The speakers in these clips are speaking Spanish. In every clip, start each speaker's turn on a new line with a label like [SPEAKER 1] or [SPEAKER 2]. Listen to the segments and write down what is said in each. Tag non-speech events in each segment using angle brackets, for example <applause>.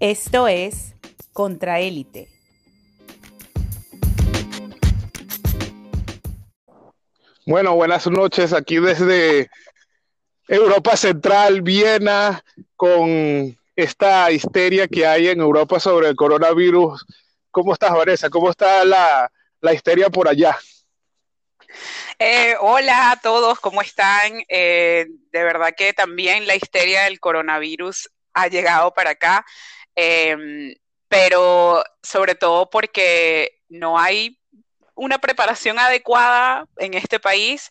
[SPEAKER 1] Esto es Contraélite.
[SPEAKER 2] Bueno, buenas noches aquí desde Europa Central, Viena, con esta histeria que hay en Europa sobre el coronavirus. ¿Cómo estás, Vanessa? ¿Cómo está la, histeria por allá?
[SPEAKER 3] Eh, hola a todos, ¿cómo están? Eh, de verdad que también la histeria del coronavirus ha llegado para acá, em, pero sobre todo porque no hay una preparación adecuada en este país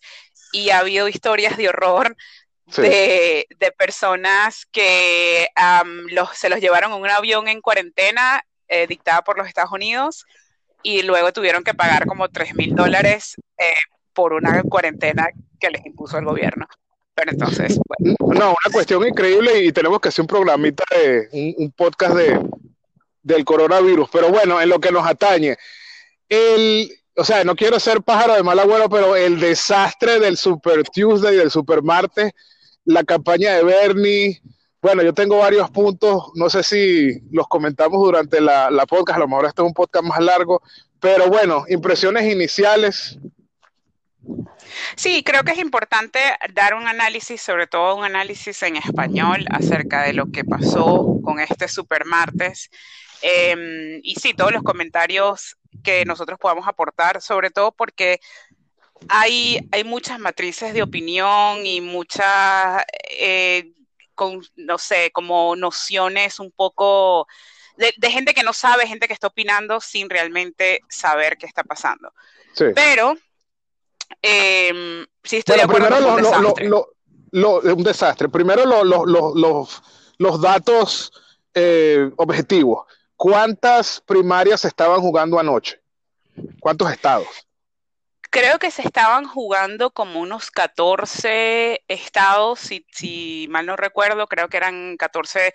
[SPEAKER 3] y ha habido historias de horror de, personas que se los llevaron en un avión en cuarentena eh, dictada por los Estados Unidos y luego tuvieron que pagar como 3 mil dólares eh, por una cuarentena que les impuso el gobierno. Pero entonces,
[SPEAKER 2] bueno. No, una cuestión increíble y tenemos que hacer un programita de un, podcast de, del coronavirus. Pero bueno, en lo que nos atañe, el, o sea, no quiero ser pájaro de mal agüero, pero el desastre del Super Tuesday, del Super Martes, la campaña de Bernie, bueno, yo tengo varios puntos, no sé si los comentamos durante la, la podcast, a lo mejor este es un podcast más largo, pero bueno, impresiones iniciales.
[SPEAKER 3] Sí, creo que es importante dar un análisis, sobre todo un análisis en español acerca de lo que pasó con este Super Martes. Em, y sí, todos los comentarios que nosotros podamos aportar, sobre todo porque hay, hay muchas matrices de opinión y muchas, eh, con, no sé, como nociones un poco de, gente que no sabe, gente que está opinando sin realmente saber qué está pasando. Pero, eh, sí estoy de acuerdo
[SPEAKER 2] con un desastre. un desastre. Primero los, los datos eh, objetivos. ¿Cuántas primarias se estaban jugando anoche? ¿Cuántos estados?
[SPEAKER 3] Creo que se estaban jugando como unos 14 estados, si, mal no recuerdo, creo que eran 14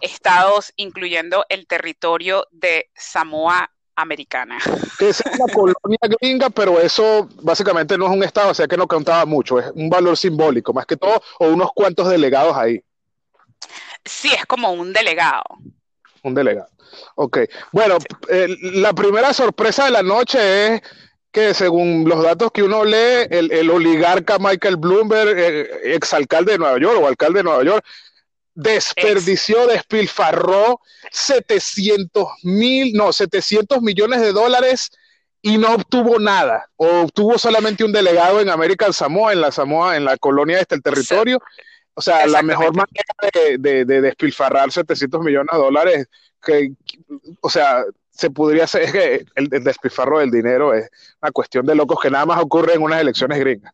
[SPEAKER 3] estados, incluyendo el territorio de Samoa Americana. <laughs>
[SPEAKER 2] es una colonia gringa, pero eso básicamente no es un estado, o sea que no contaba mucho, es un valor simbólico, más que todo, o unos cuantos delegados ahí.
[SPEAKER 3] Sí, es como un delegado.
[SPEAKER 2] Un delegado. Ok. Bueno, eh, la primera sorpresa de la noche es que según los datos que uno lee, el, oligarca Michael Bloomberg, eh, exalcalde de Nueva York o alcalde de Nueva York, desperdició, despilfarró 700 mil, no, 700 millones de dólares y no obtuvo nada. O obtuvo solamente un delegado en American Samoa, en la Samoa, en la colonia este, el territorio. O sea, la mejor manera de, de, despilfarrar 700 millones de dólares que, o sea, se podría hacer, es que el, despifarro del dinero es una cuestión de locos que nada más ocurre en unas elecciones gringas.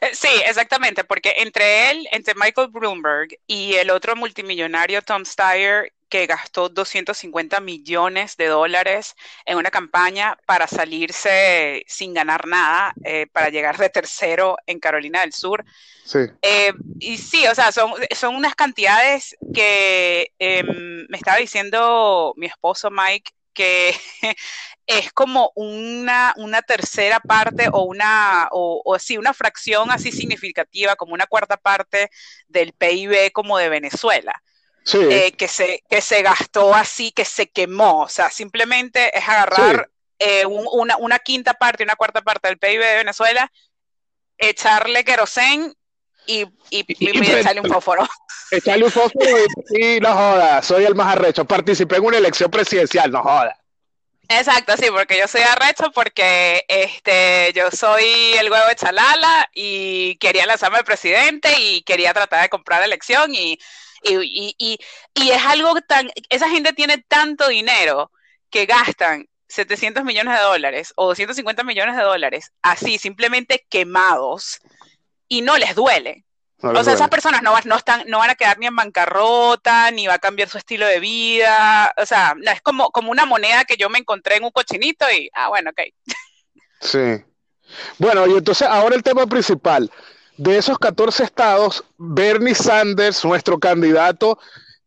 [SPEAKER 3] Eh, sí, exactamente, porque entre él, entre Michael Bloomberg y el otro multimillonario Tom Steyer, que gastó 250 millones de dólares en una campaña para salirse sin ganar nada, eh, para llegar de tercero en Carolina del Sur.
[SPEAKER 2] Sí.
[SPEAKER 3] Eh, y sí, o sea, son, son unas cantidades que em, me estaba diciendo mi esposo Mike que <laughs> es como una, una tercera parte o una, o, o sí, una fracción así significativa, como una cuarta parte del PIB como de Venezuela. Eh, que, se, que se gastó así, que se quemó. O sea, simplemente es agarrar eh, una, una, quinta parte, una cuarta parte del PIB de Venezuela, echarle querosén y, y, echarle un fósforo. <laughs>
[SPEAKER 2] Echarle un fósforo y, no joda, soy el más arrecho. Participé en una elección presidencial, no joda.
[SPEAKER 3] Exacto, sí, porque yo soy arrecho porque este, yo soy el huevo de Chalala y quería lanzarme al presidente y quería tratar de comprar la elección y y, y, y, es algo tan, esa gente tiene tanto dinero que gastan 700 millones de dólares o 250 millones de dólares así, simplemente quemados y no les duele. o sea, esas personas no, no, están, no van a quedar ni en bancarrota, ni va a cambiar su estilo de vida. O sea, es como, como una moneda que yo me encontré en un cochinito y, ah, bueno, ok.
[SPEAKER 2] Sí. Bueno, y entonces ahora el tema principal de esos 14 estados, Bernie Sanders, nuestro candidato,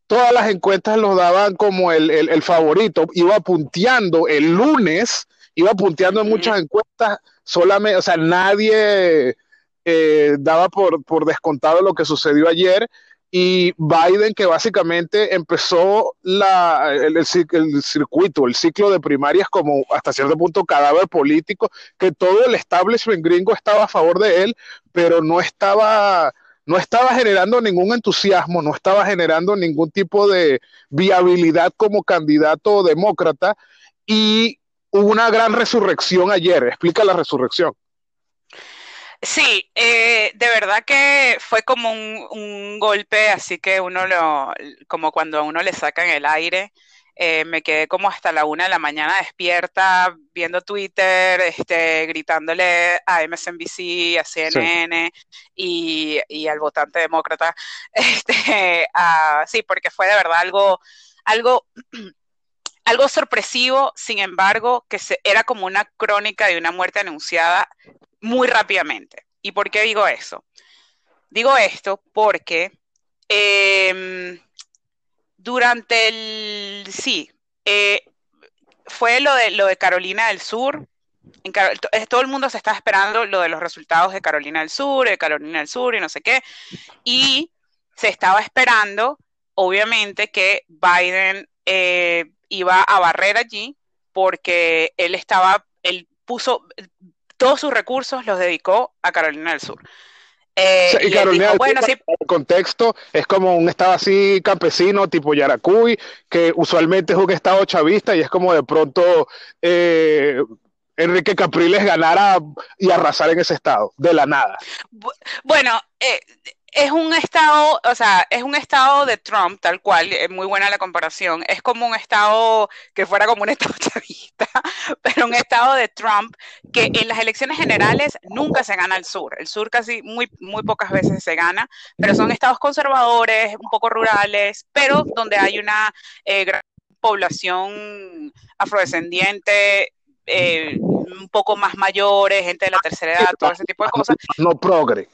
[SPEAKER 2] todas las encuestas lo daban como el, favorito, iba punteando el lunes, iba punteando en muchas encuestas, solamente, o sea, nadie eh, daba por, por descontado lo que sucedió ayer y Biden que básicamente empezó la, el, el, circuito, el ciclo de primarias como hasta cierto punto cadáver político, que todo el establishment gringo estaba a favor de él, pero no estaba, no estaba generando ningún entusiasmo, no estaba generando ningún tipo de viabilidad como candidato demócrata y hubo una gran resurrección ayer. Explica la resurrección.
[SPEAKER 3] Sí, eh, de verdad que fue como un, golpe, así que uno lo, como cuando a uno le sacan el aire. Eh, me quedé como hasta la una de la mañana despierta, viendo Twitter, este, gritándole a MSNBC, a CNN y, y, al votante demócrata. <laughs> Este, sí, porque fue de verdad algo, algo, <clears throat> algo sorpresivo, sin embargo, que se, era como una crónica de una muerte anunciada muy rápidamente. ¿Y por qué digo eso? Digo esto porque em, durante el, sí, eh, fue lo de, lo de Carolina del Sur. En todo el mundo se estaba esperando lo de los resultados de Carolina del Sur, de Carolina del Sur y no sé qué. Y se estaba esperando, obviamente, que Biden eh, iba a barrer allí porque él estaba, él puso, todos sus recursos los dedicó a Carolina del Sur.
[SPEAKER 2] Eh, y, Carolina del bueno, Sur, el contexto es como un estado así campesino tipo Yaracuy, que usualmente es un estado chavista y es como de pronto eh, Enrique Capriles ganara y arrasar en ese estado, de la nada.
[SPEAKER 3] Bueno, eh, es un estado, o sea, es un estado de Trump, tal cual, es muy buena la comparación. Es como un estado que fuera como un <laughs> estado chavista, pero un estado de Trump que en las elecciones generales nunca se gana el sur. El sur casi muy, muy pocas veces se gana, pero son estados conservadores, un poco rurales, pero donde hay una eh, gran población afrodescendiente. Eh, un poco más mayores, gente de la tercera edad, todo ese tipo de cosas.
[SPEAKER 2] No progre.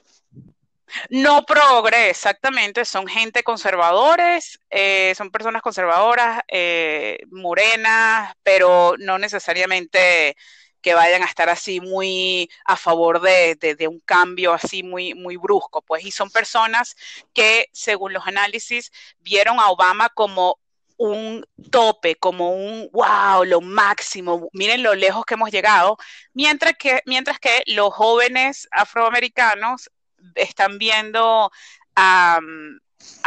[SPEAKER 3] No progre, exactamente, son gente conservadores, eh, son personas conservadoras, eh, morenas, pero no necesariamente que vayan a estar así muy a favor de, un cambio así muy, muy brusco, pues, y son personas que, según los análisis, vieron a Obama como un tope, como un wow, lo máximo, miren lo lejos que hemos llegado, mientras que, mientras que los jóvenes afroamericanos están viendo a,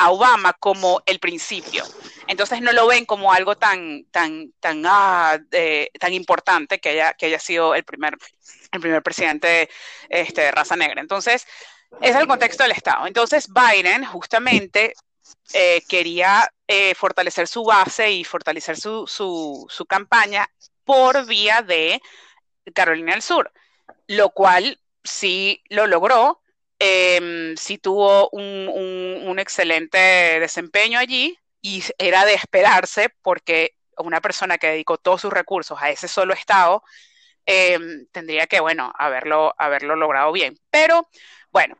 [SPEAKER 3] Obama como el principio. Entonces no lo ven como algo tan, tan, tan, ah, tan importante que haya, que haya sido el primer, el primer presidente este, de raza negra. Entonces, es el contexto del Estado. Entonces, Biden justamente eh, quería eh, fortalecer su base y fortalecer su, su, su campaña por vía de Carolina del Sur, lo cual sí lo logró, eh, sí tuvo un, excelente desempeño allí y era de esperarse porque una persona que dedicó todos sus recursos a ese solo estado em, tendría que, bueno, haberlo, haberlo logrado bien. Pero, bueno,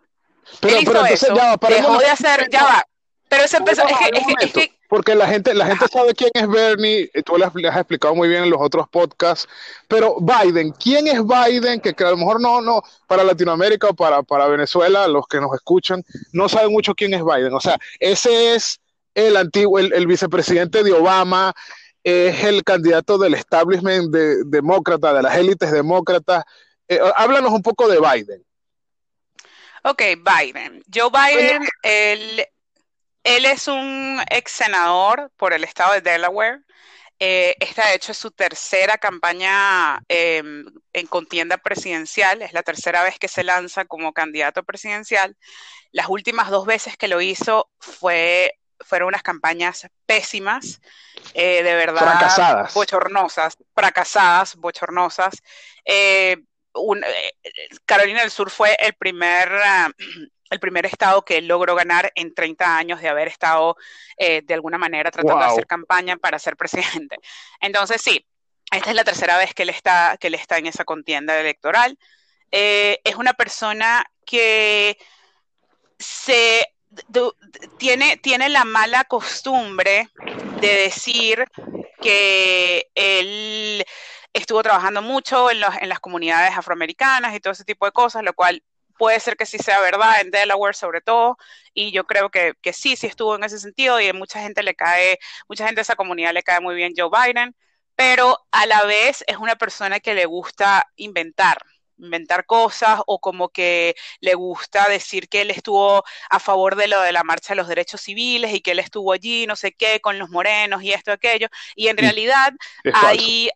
[SPEAKER 2] pero, pero eso,
[SPEAKER 3] dejó de hacer, ya va, pero eso empezó, es que,
[SPEAKER 2] porque la gente, la gente sabe quién es Bernie, tú le has, explicado muy bien en los otros podcasts, pero Biden, ¿quién es Biden? Que, a lo mejor no, no, para Latinoamérica o para, para Venezuela, los que nos escuchan, no saben mucho quién es Biden. O sea, ese es el antiguo, el, vicepresidente de Obama, es el candidato del establishment de, demócrata, de las élites demócratas. Eh, háblanos un poco de Biden.
[SPEAKER 3] Ok, Biden. Joe Biden, el, él es un ex senador por el estado de Delaware. Eh, esta, de hecho, es su tercera campaña em, en contienda presidencial. Es la tercera vez que se lanza como candidato presidencial. Las últimas dos veces que lo hizo fue, fueron unas campañas pésimas, eh, de verdad.
[SPEAKER 2] Fracasadas.
[SPEAKER 3] Bochornosas, fracasadas, bochornosas. Eh, Carolina del Sur fue el primer ah, el primer estado que él logró ganar en 30 años de haber estado eh, de alguna manera tratando de hacer campaña para ser presidente. <laughs> Entonces, sí, esta es la tercera vez que él está, que él está en esa contienda electoral. Eh, es una persona que se tiene, tiene la mala costumbre de decir que él estuvo trabajando mucho en, en las comunidades afroamericanas y todo ese tipo de cosas, lo cual puede ser que sí sea verdad en Delaware sobre todo, y yo creo que, que sí, sí estuvo en ese sentido y a mucha gente le cae, mucha gente de esa comunidad le cae muy bien Joe Biden, pero a la vez es una persona que le gusta inventar, inventar cosas o como que le gusta decir que él estuvo a favor de lo de la marcha de los derechos civiles y que él estuvo allí, no sé qué, con los morenos y esto, aquello. Y en realidad hay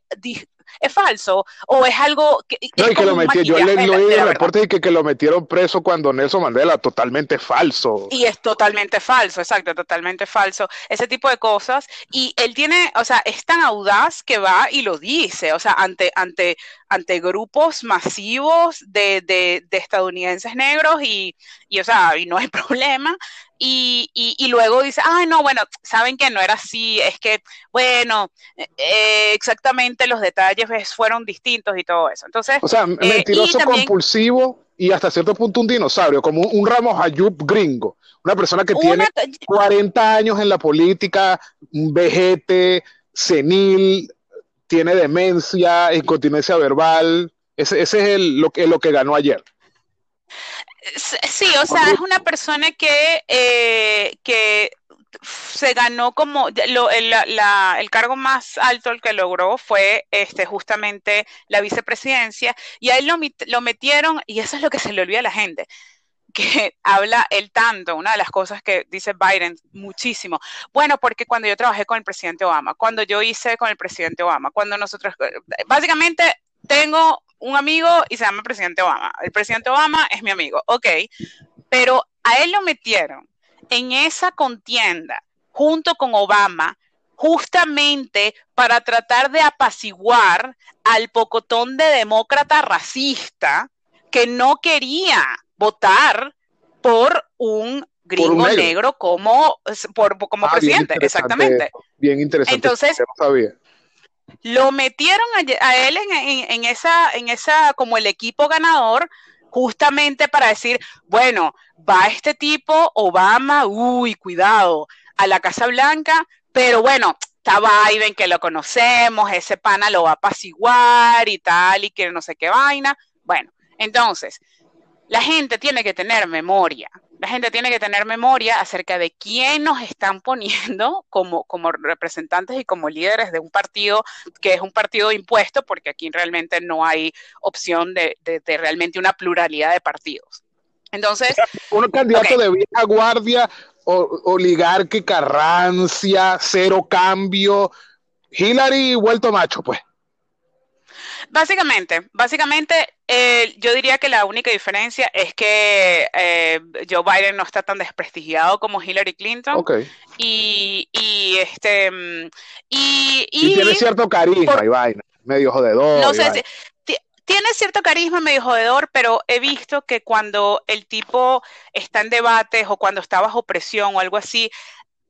[SPEAKER 3] es falso o es algo que,
[SPEAKER 2] no, y que lo metió, yo le leí el reporte y que, que, lo metieron preso cuando Nelson Mandela, totalmente falso.
[SPEAKER 3] Y es totalmente falso, exacto, totalmente falso, ese tipo de cosas. Y él tiene, o sea, es tan audaz que va y lo dice, o sea, ante, ante, ante grupos masivos de, de, de estadounidenses negros y, y, o sea, y no hay <laughs> problema. Y, y, luego dice, ay, no, bueno, saben que no era así, es que, bueno, eh, exactamente los detalles fueron distintos y todo eso. Entonces,
[SPEAKER 2] o sea, eh, mentiroso compulsivo y hasta cierto punto un dinosaurio, como un, Ramos Ayub gringo, una persona que tiene 40 años en la política, un vejete, senil, tiene demencia, incontinencia verbal. Ese, ese es el, lo, que, lo que ganó ayer.
[SPEAKER 3] Sí, o sea, es una persona que, eh, que se ganó como lo, el, el, cargo más alto el que logró fue este justamente la vicepresidencia y ahí lo, lo metieron y eso es lo que se le olvida a la gente que <laughs> habla el tanto, una de las cosas que dice Biden muchísimo. Bueno, porque cuando yo trabajé con el presidente Obama, cuando yo hice con el presidente Obama, cuando nosotros, básicamente tengo un amigo y se llama presidente Obama. El presidente Obama es mi amigo, ok, pero a él lo metieron en esa contienda junto con Obama justamente para tratar de apaciguar al pocotón de demócrata racista que no quería votar por un gringo negro. como, por, como ah, presidente, exactamente.
[SPEAKER 2] Bien interesante.
[SPEAKER 3] Entonces, lo metieron a, él en, esa, en esa, como el equipo ganador, justamente para decir, bueno, va este tipo, Obama, uy, cuidado, a la Casa Blanca, pero bueno, está Biden, que lo conocemos, ese pana lo va a apaciguar y tal, y que no sé qué vaina. Bueno, entonces, la gente tiene que tener memoria. La gente tiene que tener memoria acerca de quién nos están poniendo como, como representantes y como líderes de un partido que es un partido impuesto, porque aquí realmente no hay opción de, realmente una pluralidad de partidos. Entonces.
[SPEAKER 2] Un candidato de vieja guardia, oligárquica, rancia, cero cambio. Hillary vuelto macho, pues.
[SPEAKER 3] Básicamente, básicamente eh, yo diría que la única diferencia es que eh, Joe Biden no está tan desprestigiado como Hillary Clinton.
[SPEAKER 2] Okay.
[SPEAKER 3] Y, y, este
[SPEAKER 2] y, y, tiene cierto carisma y vaina, medio jodedor.
[SPEAKER 3] No sé si, tiene cierto carisma medio jodedor, pero he visto que cuando el tipo está en debates o cuando está bajo presión o algo así,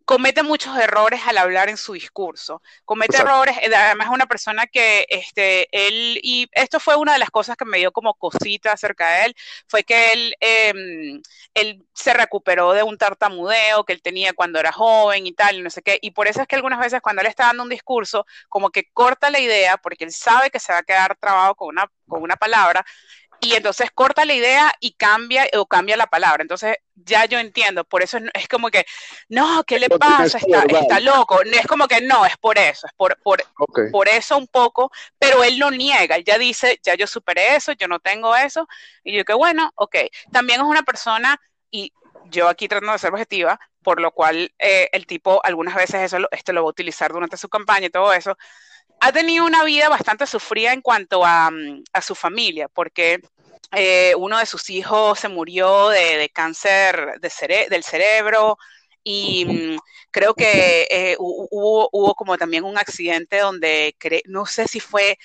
[SPEAKER 3] comete muchos errores al hablar en su discurso. Comete errores, eh, además es una persona que, este, él, y esto fue una de las cosas que me dio como cosita acerca de él, fue que él, em, él se recuperó de un tartamudeo que él tenía cuando era joven y tal, y no sé qué, y por eso es que algunas veces cuando él está dando un discurso, como que corta la idea, porque él sabe que se va a quedar trabado con una, con una palabra, y entonces corta la idea y cambia o cambia la palabra. Entonces ya yo entiendo, por eso es, como que, no, ¿qué le pasa? Está, está, loco. Es como que no, es por eso, es por, por, por eso un poco, pero él lo niega, él ya dice, ya yo superé eso, yo no tengo eso, y yo que bueno, ok. También es una persona, y yo aquí tratando de ser objetiva, por lo cual eh, el tipo algunas veces eso esto lo va a utilizar durante su campaña y todo eso, ha tenido una vida bastante sufrida en cuanto a, mm, su familia, porque eh, uno de sus hijos se murió de, cáncer del cerebro y mm, creo que eh, hubo, hubo, como también un accidente donde no sé si fue,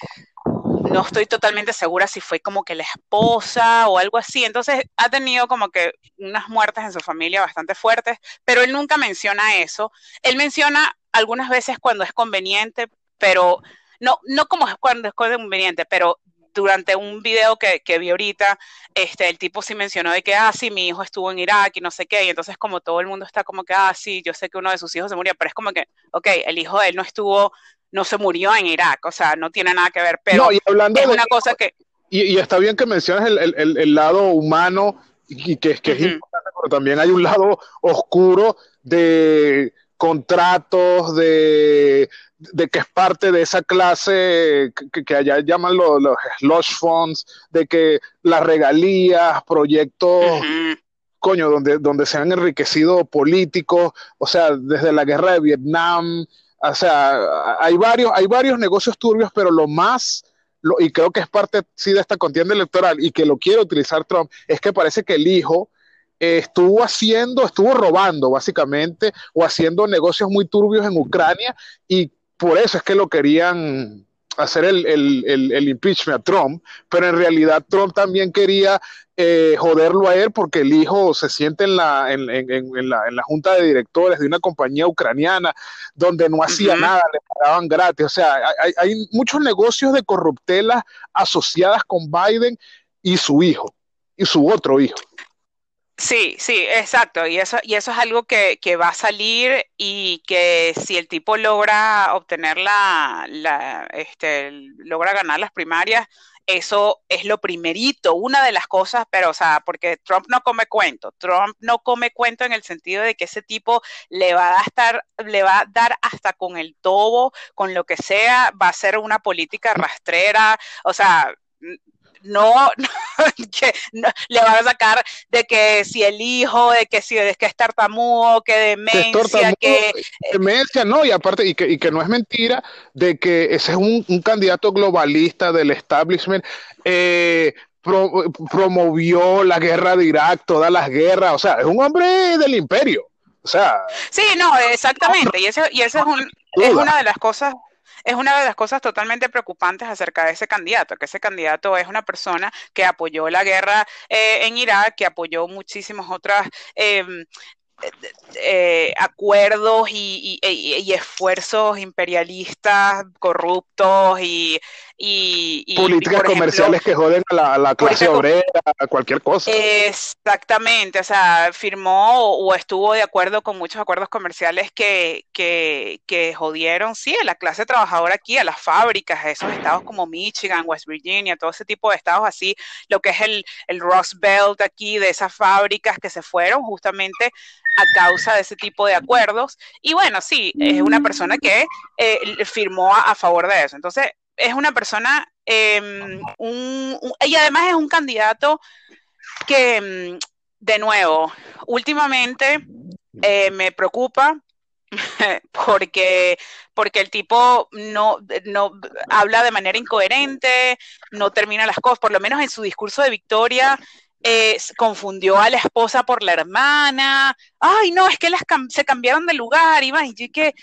[SPEAKER 3] no estoy totalmente segura si fue como que la esposa o algo así. Entonces ha tenido como que unas muertes en su familia bastante fuertes, pero él nunca menciona eso. Él menciona algunas veces cuando es conveniente, pero no, no como cuando es conveniente, pero durante un video que, que, vi ahorita, este, el tipo sí mencionó de que, ah, sí, mi hijo estuvo en Irak y no sé qué, y entonces como todo el mundo está como que, ah, sí, yo sé que uno de sus hijos se murió, pero es como que, ok, el hijo de él no estuvo, no se murió en Irak, o sea, no tiene nada que ver, pero
[SPEAKER 2] no, y hablando
[SPEAKER 3] es una cosa que...
[SPEAKER 2] y, está bien que menciones el, lado humano y que, que es importante, pero también hay un lado oscuro de contratos, de, que es parte de esa clase que, allá llaman los, los slush funds, de que las regalías, proyectos, coño, donde, donde se han enriquecido políticos, o sea, desde la guerra de Vietnam, o sea, hay varios, hay varios negocios turbios, pero lo más, lo, y creo que es parte sí de esta contienda electoral y que lo quiere utilizar Trump, es que parece que el hijo estuvo haciendo, estuvo robando básicamente o haciendo negocios muy turbios en Ucrania y por eso es que lo querían hacer el, el, impeachment a Trump, pero en realidad Trump también quería eh, joderlo a él porque el hijo se siente en la, en, la, en la junta de directores de una compañía ucraniana donde no hacía nada, le pagaban gratis. O sea, hay, hay muchos negocios de corruptelas asociadas con Biden y su hijo, y su otro hijo.
[SPEAKER 3] Sí, sí, exacto. Y eso, y eso es algo que, que, va a salir y que si el tipo logra obtener la, la, este, logra ganar las primarias, eso es lo primerito, una de las cosas, pero o sea, porque Trump no come cuento, Trump no come cuento en el sentido de que ese tipo le va a le va a dar hasta con el tobo, con lo que sea, va a ser una política rastrera, o sea, <laughs> no, que le van a sacar de que si el hijo, de que si es que es tartamudo, que demencia, que...
[SPEAKER 2] Eh, demencia, no, y aparte, y que, y que no es mentira de que ese es un, candidato globalista del establishment, eh, promovió la guerra de Irak, todas las guerras, o sea, es un hombre del imperio. O sea,
[SPEAKER 3] sí, no, exactamente, y eso, y eso es, un, es una de las cosas es una de las cosas totalmente preocupantes acerca de ese candidato, que ese candidato es una persona que apoyó la guerra eh, en Irak, que apoyó muchísimas otras em, eh, acuerdos y, esfuerzos imperialistas corruptos y,
[SPEAKER 2] políticas comerciales que joden a la, clase obrera, a cualquier cosa.
[SPEAKER 3] Exactamente, o sea, firmó o, estuvo de acuerdo con muchos acuerdos comerciales que, que, que, jodieron, sí, a la clase trabajadora aquí, a las fábricas, a esos estados como Michigan, West Virginia, todo ese tipo de estados así, lo que es el, el Rust Belt aquí, de esas fábricas que se fueron justamente a causa de ese tipo de acuerdos. Y bueno, sí, es una persona que eh, firmó a, favor de eso. Entonces, es una persona, em, y además es un candidato que, em, de nuevo, últimamente eh, me preocupa <laughs> porque, porque el tipo no, no habla de manera incoherente, no termina las cosas, por lo menos en su discurso de victoria, eh, confundió a la esposa por la hermana. Ay, no, es que las se cambiaron de lugar. Y y ¿qué,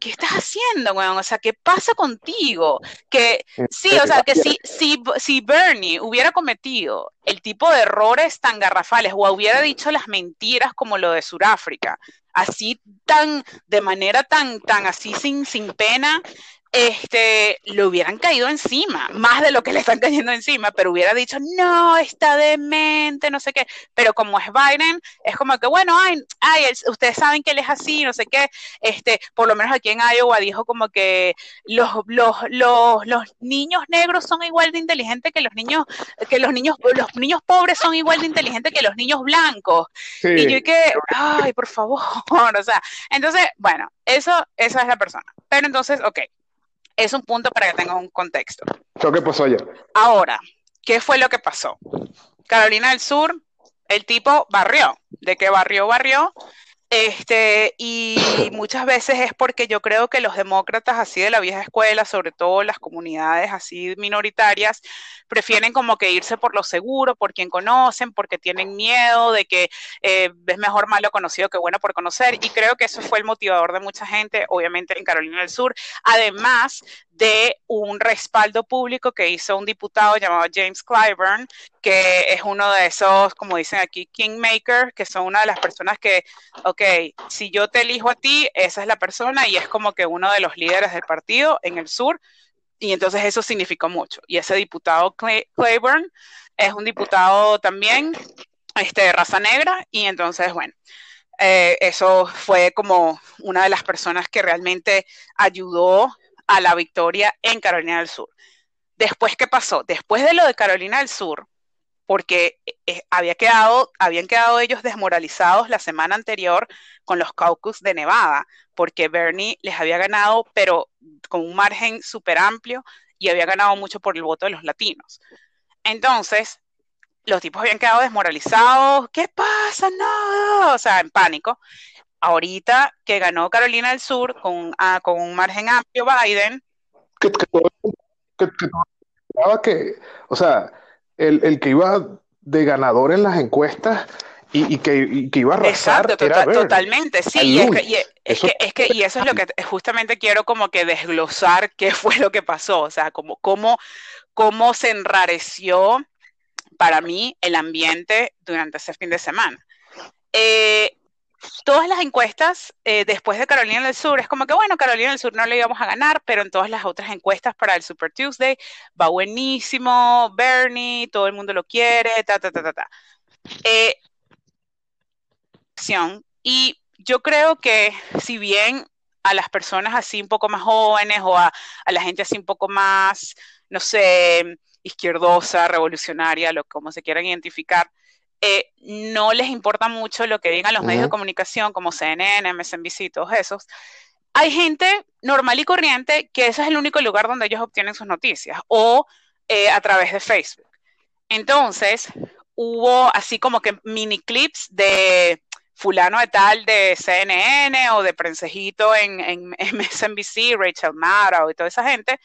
[SPEAKER 3] ¿qué estás haciendo, weón? O sea, ¿qué pasa contigo? Que sí, o sea, que si, si, si Bernie hubiera cometido el tipo de errores tan garrafales o hubiera dicho las mentiras como lo de Sudáfrica, así tan, de manera tan, tan así sin, sin pena, este, le hubieran caído encima, más de lo que le están cayendo encima, pero hubiera dicho, no, está demente, no sé qué. Pero como es Biden, es como que, bueno, ay, ay, ustedes saben que él es así, no sé qué. Este, por lo menos aquí en Iowa dijo como que los, los, los, los niños negros son igual de inteligentes que los niños, que los niños, los niños pobres son igual de inteligentes que los niños blancos. Y yo que, ay, por favor, <laughs> o sea, entonces, bueno, eso, esa es la persona. Pero entonces, ok es un punto para que tengas un contexto.
[SPEAKER 2] ¿Qué pasó ayer?
[SPEAKER 3] Ahora, ¿qué fue lo que pasó? Carolina del Sur, el tipo barrió. ¿De qué barrió? Barrió. Este, y <coughs> muchas veces es porque yo creo que los demócratas así de la vieja escuela, sobre todo las comunidades así minoritarias, prefieren como que irse por lo seguro, por quien conocen, porque tienen miedo de que eh, es mejor malo conocido que bueno por conocer. Y creo que eso fue el motivador de mucha gente, obviamente en Carolina del Sur, además de un respaldo público que hizo un diputado llamado James Clyburn, que es uno de esos, como dicen aquí, kingmakers, que son una de las personas que, ok, si yo te elijo a ti, esa es la persona y es como que uno de los líderes del partido en el sur, y entonces eso significó mucho. Y ese diputado Clyburn es un diputado también este, de raza negra, y entonces, bueno. Eh, eso fue como una de las personas que realmente ayudó a la victoria en Carolina del Sur. después, ¿qué pasó? Después de lo de Carolina del Sur, porque eh, había quedado, habían quedado ellos desmoralizados la semana anterior con los caucus de Nevada, porque Bernie les había ganado, pero con un margen súper amplio y había ganado mucho por el voto de los latinos. Entonces, los tipos habían quedado desmoralizados, ¿qué pasa? No, o sea, en pánico. Ahorita que ganó Carolina del Sur con, ah, con un margen amplio Biden.
[SPEAKER 2] Que, que, o sea, el, el, que iba de ganador en las encuestas y, y, que, y que, iba a arrasar
[SPEAKER 3] Exacto, era totalmente, sí, y, es que, y eso, es que, es que, y eso es lo que justamente quiero como que desglosar qué <laughs> fue lo que pasó, o sea, como cómo, cómo se enrareció para mí el ambiente durante ese fin de semana. Eh, todas las encuestas eh, después de Carolina del Sur es como que, bueno, Carolina del Sur no le íbamos a ganar, pero en todas las otras encuestas para el Super Tuesday va buenísimo, Bernie, todo el mundo lo quiere, ta, ta, ta, ta, ta. Eh, y yo creo que si bien a las personas así un poco más jóvenes o a, a la gente así un poco más, no sé, izquierdosa, revolucionaria, lo como se quieran identificar, eh, no les importa mucho lo que digan los medios de comunicación como CNN, MSNBC, todos esos. Hay gente normal y corriente que ese es el único lugar donde ellos obtienen sus noticias o eh, a través de Facebook. Entonces, hubo así como que mini clips de fulano de tal de CNN o de Prensejito en, en MSNBC, Rachel Maddow y toda esa gente,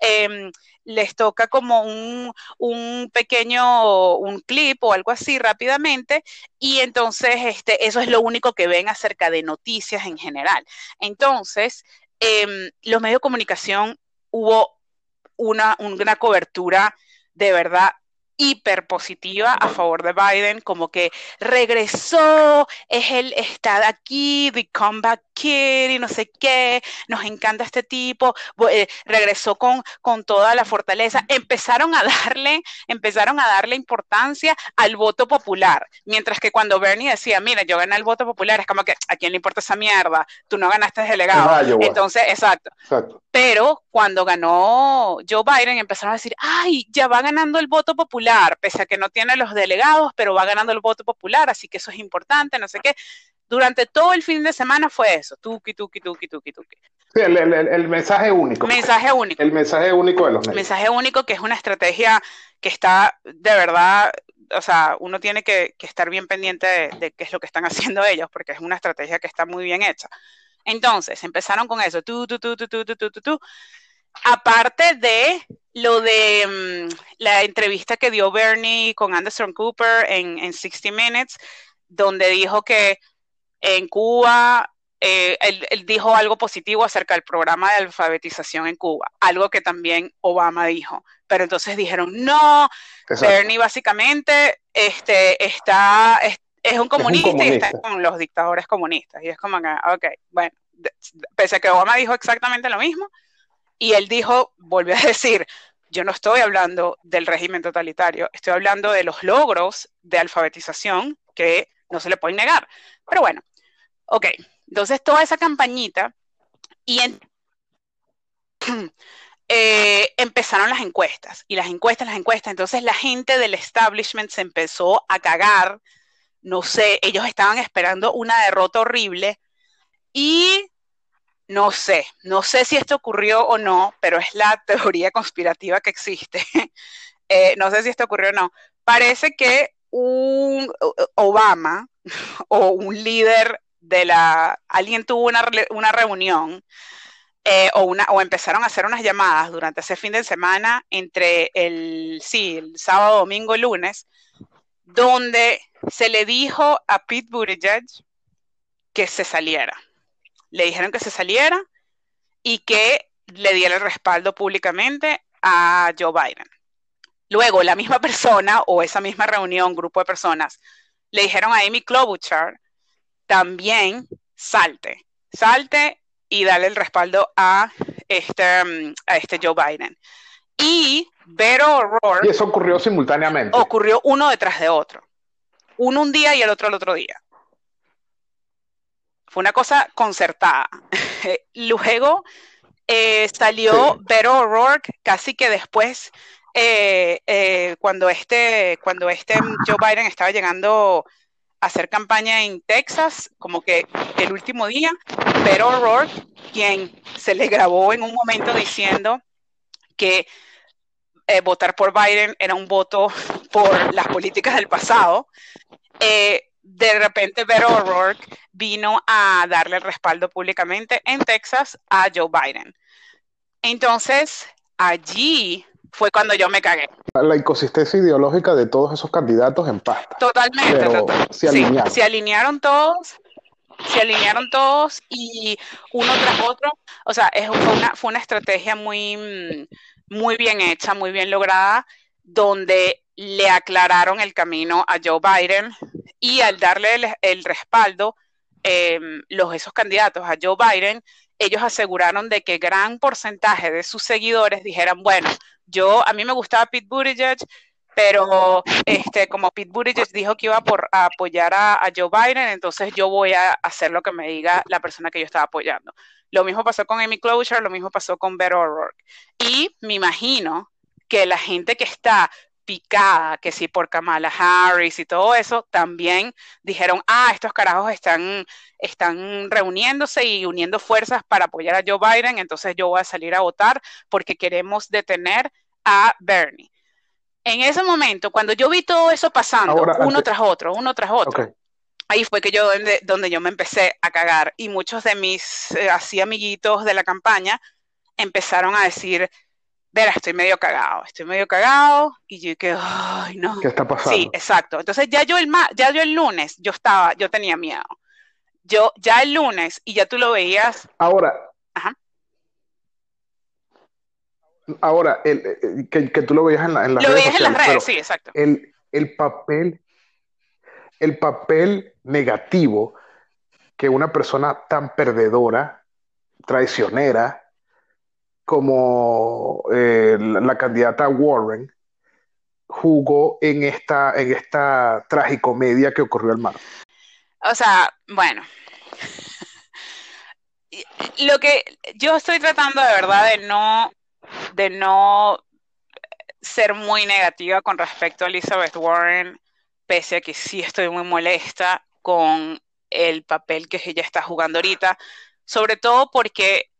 [SPEAKER 3] eh, les toca como un, un, pequeño, un clip o algo así rápidamente y entonces este, eso es lo único que ven acerca de noticias en general. Entonces, eh, los medios de comunicación hubo una, una cobertura de verdad hiper positiva a favor de Biden, como que regresó, es el está aquí, the comeback kid y no sé qué, nos encanta este tipo, eh, regresó con, con toda la fortaleza, empezaron a darle, empezaron a darle importancia al voto popular, mientras que cuando Bernie decía, mira, yo gané el voto popular, es como que, ¿a quién le importa esa mierda? Tú no ganaste delegado. Entonces, exacto. exacto. Pero cuando ganó Joe Biden, empezaron a decir, ay, ya va ganando el voto popular, pese a que no tiene los delegados, pero va ganando el voto popular, así que eso es importante, no sé qué. Durante todo el fin de semana fue eso, tuki, tuki, tuki, tuki, tuki.
[SPEAKER 2] Sí, el, el, el, mensaje único.
[SPEAKER 3] Mensaje único.
[SPEAKER 2] El mensaje único de los medios.
[SPEAKER 3] Mensaje único que es una estrategia que está de verdad, o sea, uno tiene que, que estar bien pendiente de, de, qué es lo que están haciendo ellos, porque es una estrategia que está muy bien hecha. Entonces, empezaron con eso, tú, tú, tú, tú, tú, tú, tú, tú. Aparte de lo de um, la entrevista que dio Bernie con Anderson Cooper en, en 60 Minutes, donde dijo que en Cuba eh, él, él, dijo algo positivo acerca del programa de alfabetización en Cuba, algo que también Obama dijo. Pero entonces dijeron, no, Exacto. Bernie básicamente este, está, es un comunista, es un comunista. y está con los dictadores comunistas. Y es como que, ok, bueno, pese a que Obama dijo exactamente lo mismo, y él dijo, volvió a decir, yo no estoy hablando del régimen totalitario, estoy hablando de los logros de alfabetización que no se le pueden negar. Pero bueno, ok, entonces toda esa campañita y en, <clears throat> eh, empezaron las encuestas y las encuestas, las encuestas, entonces la gente del establishment se empezó a cagar no sé, ellos estaban esperando una derrota horrible y no sé, no sé si esto ocurrió o no, pero es la teoría conspirativa que existe. <laughs> eh, no sé si esto ocurrió o no. Parece que un Obama <laughs> o un líder de la, alguien tuvo una, una reunión eh, o, una, o empezaron a hacer unas llamadas durante ese fin de semana entre el, sí, el sábado, domingo, lunes, donde se le dijo a Pete Buttigieg que se saliera. Le dijeron que se saliera y que le diera el respaldo públicamente a Joe Biden. Luego, la misma persona o esa misma reunión, grupo de personas, le dijeron a Amy Klobuchar también salte, salte y dale el respaldo a este, a este Joe Biden. Y Beto O'Rourke.
[SPEAKER 2] Y eso ocurrió simultáneamente.
[SPEAKER 3] Ocurrió uno detrás de otro. Uno un día y el otro el otro día. Fue una cosa concertada. <laughs> Luego, eh, salió Beto O'Rourke casi que después, eh, eh, cuando, este, cuando este Joe Biden estaba llegando a hacer campaña en Texas, como que el último día, Beto O'Rourke, quien se le grabó en un momento diciendo que votar por Biden era un voto por las políticas del pasado, de repente Beto O'Rourke vino a darle el respaldo públicamente en Texas a Joe Biden. Entonces, allí fue cuando yo me cagué.
[SPEAKER 2] La inconsistencia ideológica de todos esos candidatos en pasta.
[SPEAKER 3] Totalmente. Se, alinearon. se alinearon todos, se alinearon todos y uno tras otro. O sea, es, fue, una, fue una estrategia muy, muy bien hecha, muy bien lograda, donde le aclararon el camino a Joe Biden y al darle el, respaldo, em, los, esos candidatos a Joe Biden, ellos aseguraron de que gran porcentaje de sus seguidores dijeran, bueno, yo, a mí me gustaba Pete Buttigieg, pero este, como Pete Buttigieg dijo que iba por, a apoyar a, Joe Biden, entonces yo voy a hacer lo que me diga la persona que yo estaba apoyando. Lo mismo pasó con Amy Klobuchar, lo mismo pasó con Beto O'Rourke. Y me imagino que la gente que está picada, que sí por Kamala Harris y todo eso, también dijeron, ah, estos carajos están, están reuniéndose y uniendo fuerzas para apoyar a Joe Biden, entonces yo voy a salir a votar porque queremos detener a Bernie. En ese momento, cuando yo vi todo eso pasando, uno tras otro, uno tras otro, ahí fue que yo donde, donde, yo me empecé a cagar y muchos de mis eh, así amiguitos de la campaña empezaron a decir, verá, estoy medio cagado, estoy medio cagado, y yo que, ay, no.
[SPEAKER 2] ¿Qué está pasando?
[SPEAKER 3] Sí, exacto. Entonces ya yo el, ya yo el lunes, yo estaba, yo tenía miedo. Yo, ya el lunes, y ya tú lo veías.
[SPEAKER 2] Ahora. Ahora, el, que, que, tú lo veías en, la, en las
[SPEAKER 3] lo
[SPEAKER 2] redes.
[SPEAKER 3] Lo veías en las redes, sí, exacto.
[SPEAKER 2] El, el papel, el papel negativo que una persona tan perdedora, traicionera, como eh, la, candidata Warren jugó en esta, en esta tragicomedia que ocurrió el mar.
[SPEAKER 3] O sea, bueno. <laughs> Lo que yo estoy tratando de verdad de no, de no ser muy negativa con respecto a Elizabeth Warren, pese a que sí estoy muy molesta con el papel que ella está jugando ahorita, sobre todo porque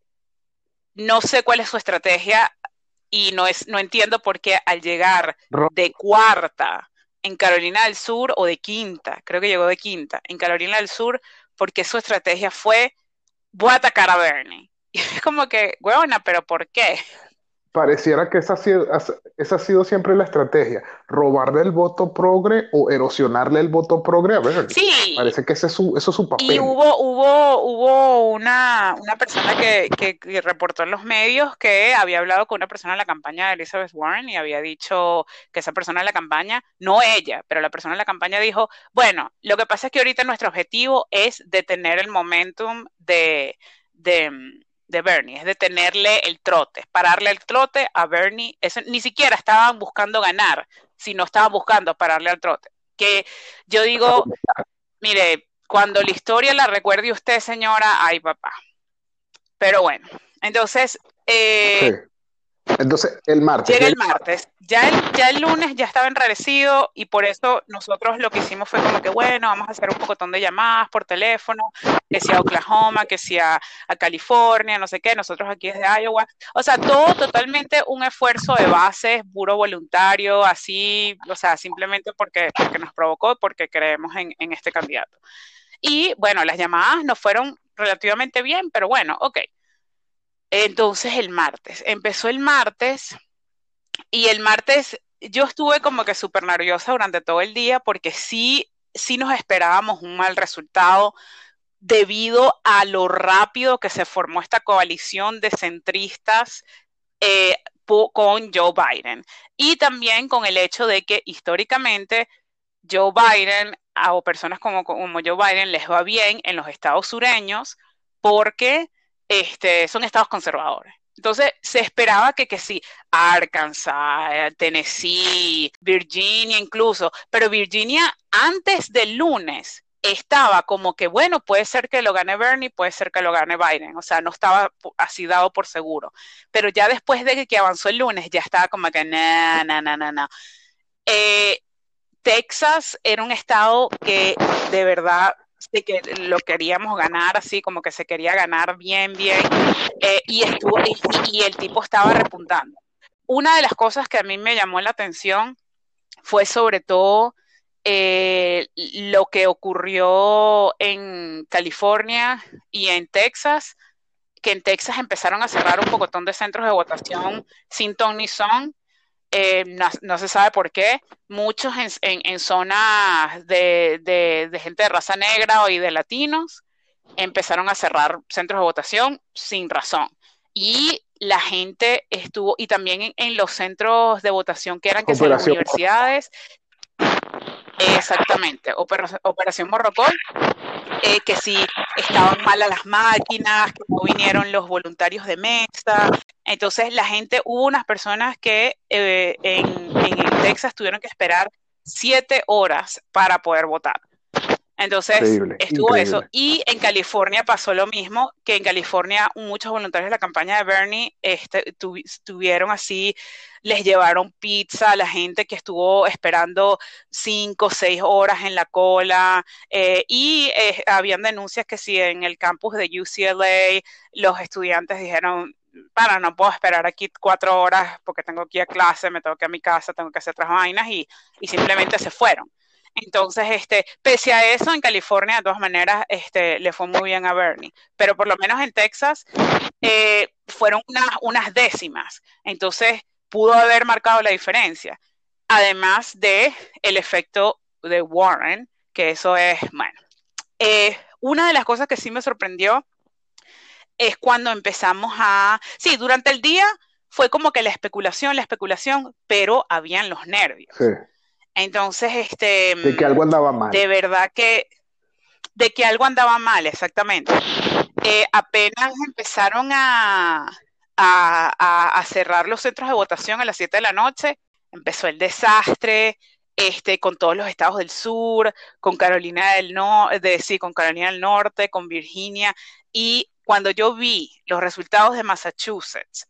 [SPEAKER 3] no sé cuál es su estrategia y no, es, no entiendo por qué al llegar de cuarta en Carolina del Sur o de quinta, creo que llegó de quinta, en Carolina del Sur, porque su estrategia fue, voy a atacar a Bernie. <laughs> Y es como que, huevona, pero ¿por qué?
[SPEAKER 2] Pareciera que esa ha, sido, esa ha sido siempre la estrategia, robarle el voto progre o erosionarle el voto progre a ver.
[SPEAKER 3] Sí.
[SPEAKER 2] Parece que ese es su, eso es su papel.
[SPEAKER 3] Y hubo, hubo, hubo una, una persona que, que, reportó en los medios que había hablado con una persona en la campaña de Elizabeth Warren y había dicho que esa persona en la campaña, no ella, pero la persona en la campaña dijo, bueno, lo que pasa es que ahorita nuestro objetivo es detener el momentum de, de de Bernie, es detenerle el trote, pararle el trote a Bernie. Eso, ni siquiera estaban buscando ganar, sino estaban buscando pararle al trote. Que yo digo, mire, cuando la historia la recuerde usted, señora, ay papá. Pero bueno, entonces, eh,
[SPEAKER 2] entonces, el martes.
[SPEAKER 3] Llega el martes. Ya el, ya el lunes ya estaba enrarecido y por eso nosotros lo que hicimos fue como que, bueno, vamos a hacer un pocotón de llamadas por teléfono, que sea Oklahoma, que sea a California, no sé qué, nosotros aquí desde Iowa. O sea, todo totalmente un esfuerzo de base, puro voluntario, así, o sea, simplemente porque, porque nos provocó, porque creemos en, en este candidato. Y bueno, las llamadas nos fueron relativamente bien, pero bueno, ok. Entonces el martes, empezó el martes y el martes yo estuve como que súper nerviosa durante todo el día porque sí, sí nos esperábamos un mal resultado debido a lo rápido que se formó esta coalición de centristas eh, con Joe Biden. Y también con el hecho de que históricamente Joe Biden o personas como, como Joe Biden les va bien en los estados sureños porque este, son estados conservadores. Entonces se esperaba que, que sí, Arkansas, Tennessee, Virginia incluso, pero Virginia antes del lunes estaba como que, bueno, puede ser que lo gane Bernie, puede ser que lo gane Biden, o sea, no estaba así dado por seguro, pero ya después de que avanzó el lunes, ya estaba como que, no, no, no, no, no. Texas era un estado que de verdad sí que lo queríamos ganar así, como que se quería ganar bien, bien, eh, y, estuvo, y, el tipo estaba repuntando. Una de las cosas que a mí me llamó la atención fue sobre todo eh, lo que ocurrió en California y en Texas, que en Texas empezaron a cerrar un pocotón de centros de votación sin ton ni son, eh, no, se sabe por qué, muchos en, zonas de, gente de raza negra y de latinos empezaron a cerrar centros de votación sin razón. Y la gente estuvo, y también en, los centros de votación que eran que son las universidades, exactamente, Operación, Operación Morrocón, eh, que si estaban malas las máquinas, que no vinieron los voluntarios de mesa. Entonces la gente, hubo unas personas que eh, en, Texas tuvieron que esperar siete horas para poder votar. Entonces estuvo eso. Y en California pasó lo mismo, que en California muchos voluntarios de la campaña de Bernie este, tuvieron así les llevaron pizza a la gente que estuvo esperando cinco seis horas en la cola eh, y eh, habían denuncias que si en el campus de UCLA los estudiantes dijeron, para, no puedo esperar aquí cuatro horas porque tengo aquí a clase, me tengo que ir a mi casa, tengo que hacer otras vainas y, simplemente se fueron. Entonces, este, pese a eso, en California, de todas maneras, este, le fue muy bien a Bernie. Pero por lo menos en Texas, eh, fueron unas, décimas. Entonces, pudo haber marcado la diferencia. Además de el efecto de Warren, que eso es, bueno, eh, una de las cosas que sí me sorprendió es cuando empezamos a, sí, durante el día fue como que la especulación, la especulación, pero habían los nervios. Entonces, este...
[SPEAKER 2] De que algo andaba mal.
[SPEAKER 3] De verdad que... De que algo andaba mal, exactamente. Eh, apenas empezaron a, a, cerrar los centros de votación a las 7 de la noche, empezó el desastre, este, con todos los estados del sur, con Carolina del Norte, sí, con Carolina del Norte, con Virginia, y cuando yo vi los resultados de Massachusetts,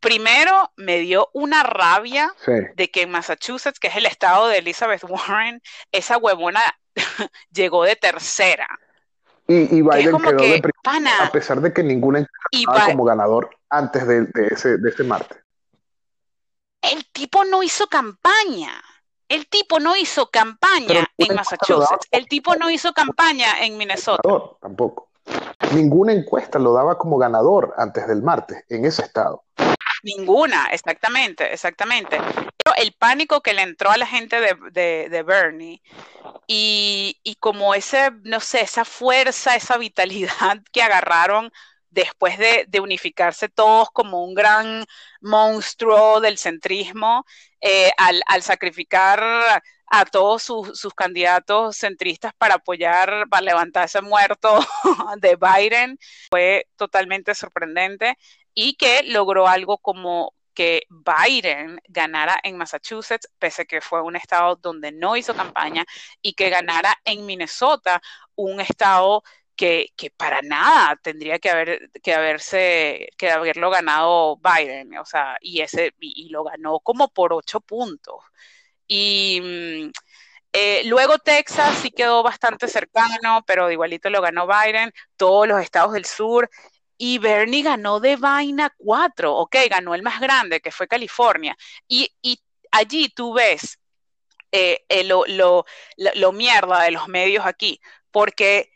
[SPEAKER 3] primero me dio una rabia de que en Massachusetts, que es el estado de Elizabeth Warren, esa huevona <laughs> llegó de tercera.
[SPEAKER 2] Y, Biden quedó de primera, a pesar de que ninguna estaba como ganador antes de, ese, de ese martes.
[SPEAKER 3] El tipo no hizo campaña. El tipo no hizo campaña en Massachusetts. El tipo no hizo campaña en Minnesota.
[SPEAKER 2] tampoco. Ninguna encuesta lo daba como ganador antes del martes en ese estado.
[SPEAKER 3] Ninguna, exactamente, exactamente. Pero el pánico que le entró a la gente de, Bernie y, como ese, no sé, esa fuerza, esa vitalidad <laughs> que agarraron después de, unificarse todos como un gran monstruo del centrismo, eh, al, sacrificar a todos sus, sus, candidatos centristas para apoyar, para levantar ese muerto <laughs> de Biden, fue totalmente sorprendente y que logró algo como que Biden ganara en Massachusetts, pese a que fue un estado donde no hizo campaña, y que ganara en Minnesota, un estado que, para nada tendría que haber que haberse que haberlo ganado Biden, o sea, y ese y, lo ganó como por ocho puntos. Y mm, eh, luego Texas sí quedó bastante cercano, pero igualito lo ganó Biden, todos los estados del sur y Bernie ganó de vaina cuatro, ok, ganó el más grande, que fue California. Y, allí tú ves eh, eh, lo, lo, mierda de los medios aquí, porque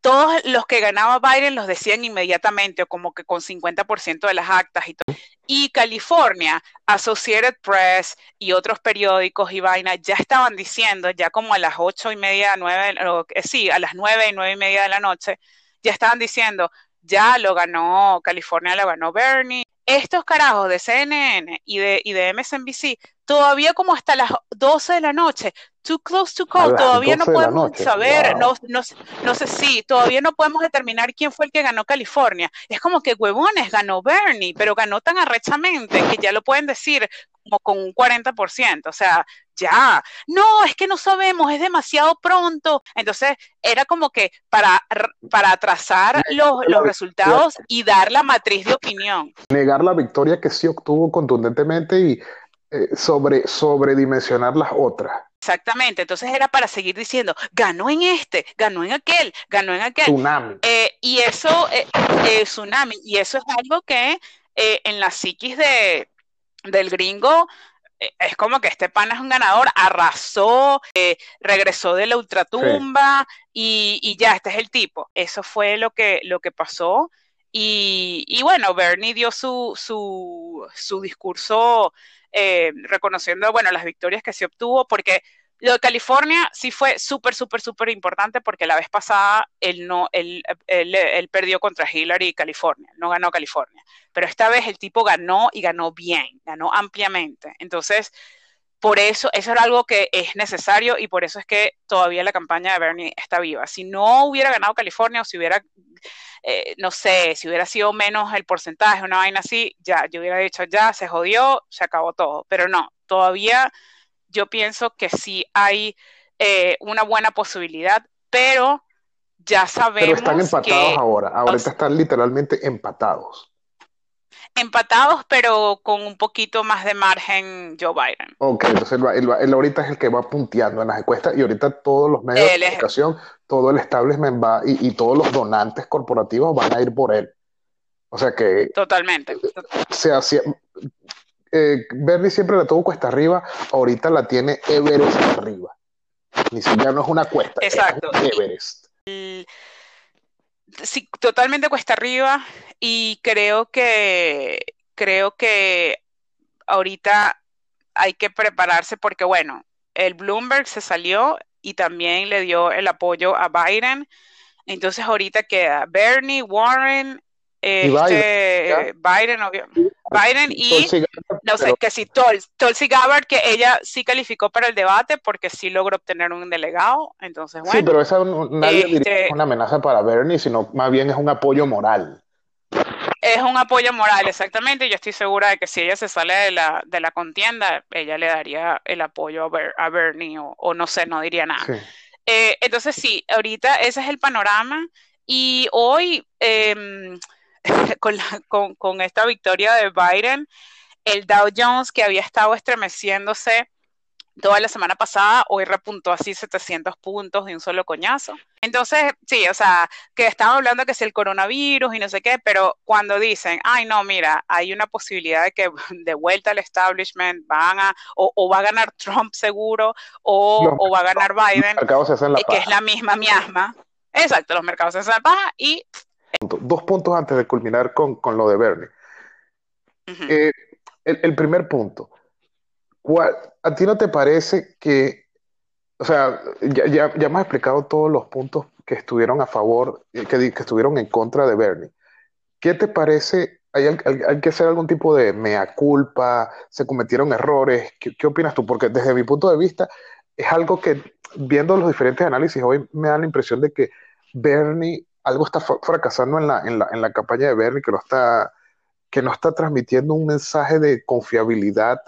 [SPEAKER 3] todos los que ganaba Biden los decían inmediatamente, o como que con 50% de las actas y todo. Y California, Associated Press y otros periódicos y vaina ya estaban diciendo, ya como a las ocho y media, nueve, sí, a las nueve y nueve y media de la noche, ya estaban diciendo, ya lo ganó, California lo ganó Bernie. Estos carajos de CNN y de, y de MSNBC, todavía como hasta las 12 de la noche, too close to call, todavía no podemos saber, no, no, no, sé si, todavía no podemos determinar quién fue el que ganó California. Es como que huevones, ganó Bernie, pero ganó tan arrechamente que ya lo pueden decir como con un 40%, o sea, ya, no, es que no sabemos, es demasiado pronto. Entonces, era como que para, para trazar los, los resultados y dar la matriz de opinión.
[SPEAKER 2] Negar la victoria que sí obtuvo contundentemente y eh, sobre, sobredimensionar las otras.
[SPEAKER 3] Exactamente, entonces era para seguir diciendo, ganó en este, ganó en aquel, ganó en aquel.
[SPEAKER 2] Tsunami.
[SPEAKER 3] Eh, y eso, eh, eh, tsunami, y eso es algo que en la psiquis de, del gringo es como que este pana es un ganador, arrasó, regresó de la ultratumba y, y, ya, este es el tipo. Eso fue lo que, lo que pasó. Y, y bueno, Bernie dio su, su, su discurso eh, reconociendo, bueno, las victorias que se obtuvo, porque lo de California sí fue súper, súper, súper importante porque la vez pasada él, no, él, él, perdió contra Hillary y California, no ganó California. Pero esta vez el tipo ganó y ganó bien, ganó ampliamente. Entonces, por eso, eso era algo que es necesario y por eso es que todavía la campaña de Bernie está viva. Si no hubiera ganado California o si hubiera eh, no sé, si hubiera sido menos el porcentaje, una vaina así, ya, yo hubiera dicho, ya, se jodió, se acabó todo. Pero no, todavía yo pienso que sí hay eh, una buena posibilidad, pero ya sabemos.
[SPEAKER 2] Pero están empatados ahora, ahorita están literalmente empatados
[SPEAKER 3] empatados, pero con un poquito más de margen Joe Biden.
[SPEAKER 2] Ok, entonces él, ahorita es el que va punteando en las encuestas y ahorita todos los medios de comunicación, todo el establishment va y, todos los donantes corporativos van a ir por él. O sea que...
[SPEAKER 3] Totalmente.
[SPEAKER 2] Se hacía, eh, Bernie siempre la tuvo cuesta arriba, ahorita la tiene Everest arriba. Ni siquiera no es una cuesta,
[SPEAKER 3] Exacto.
[SPEAKER 2] es Everest.
[SPEAKER 3] sí, totalmente cuesta arriba y creo que, creo que ahorita hay que prepararse porque, bueno, el Bloomberg se salió y también le dio el apoyo a Biden. Entonces ahorita queda Bernie, Warren, este, Biden, Biden, y no sé, que si Tulsi Gabbard, que ella sí calificó para el debate porque sí logró obtener un delegado, entonces bueno.
[SPEAKER 2] Sí, pero esa nadie diría que es una amenaza para Bernie, sino más bien es un apoyo moral.
[SPEAKER 3] Es un apoyo moral, exactamente. Yo estoy segura de que si ella se sale de la, de la contienda, ella le daría el apoyo a, Bernie o, no sé, no diría nada. Eh, entonces sí, ahorita ese es el panorama y hoy em, <laughs> con, con, con esta victoria de Biden, el Dow Jones que había estado estremeciéndose toda la semana pasada, hoy repuntó así 700 puntos de un solo coñazo. Entonces, sí, o sea, que estamos hablando que es el coronavirus y no sé qué, pero cuando dicen, ay, no, mira, hay una posibilidad de que de vuelta al establishment van a, o, va a ganar Trump seguro, o, va a ganar Biden, que es la misma miasma. Exacto, los mercados se hacen la paja y...
[SPEAKER 2] Dos puntos antes de culminar con, lo de Bernie. Eh, el primer punto ¿A ti no te parece que, o sea, ya, ya, ya hemos explicado todos los puntos que estuvieron a favor, que, que estuvieron en contra de Bernie? ¿Qué te parece? ¿Hay, hay, que hacer algún tipo de mea culpa? ¿Se cometieron errores? ¿Qué, ¿Qué, opinas tú? Porque desde mi punto de vista es algo que, viendo los diferentes análisis hoy, me da la impresión de que Bernie, algo está fracasando en la, en la, en la campaña de Bernie, que, lo está, que no está transmitiendo un mensaje de confiabilidad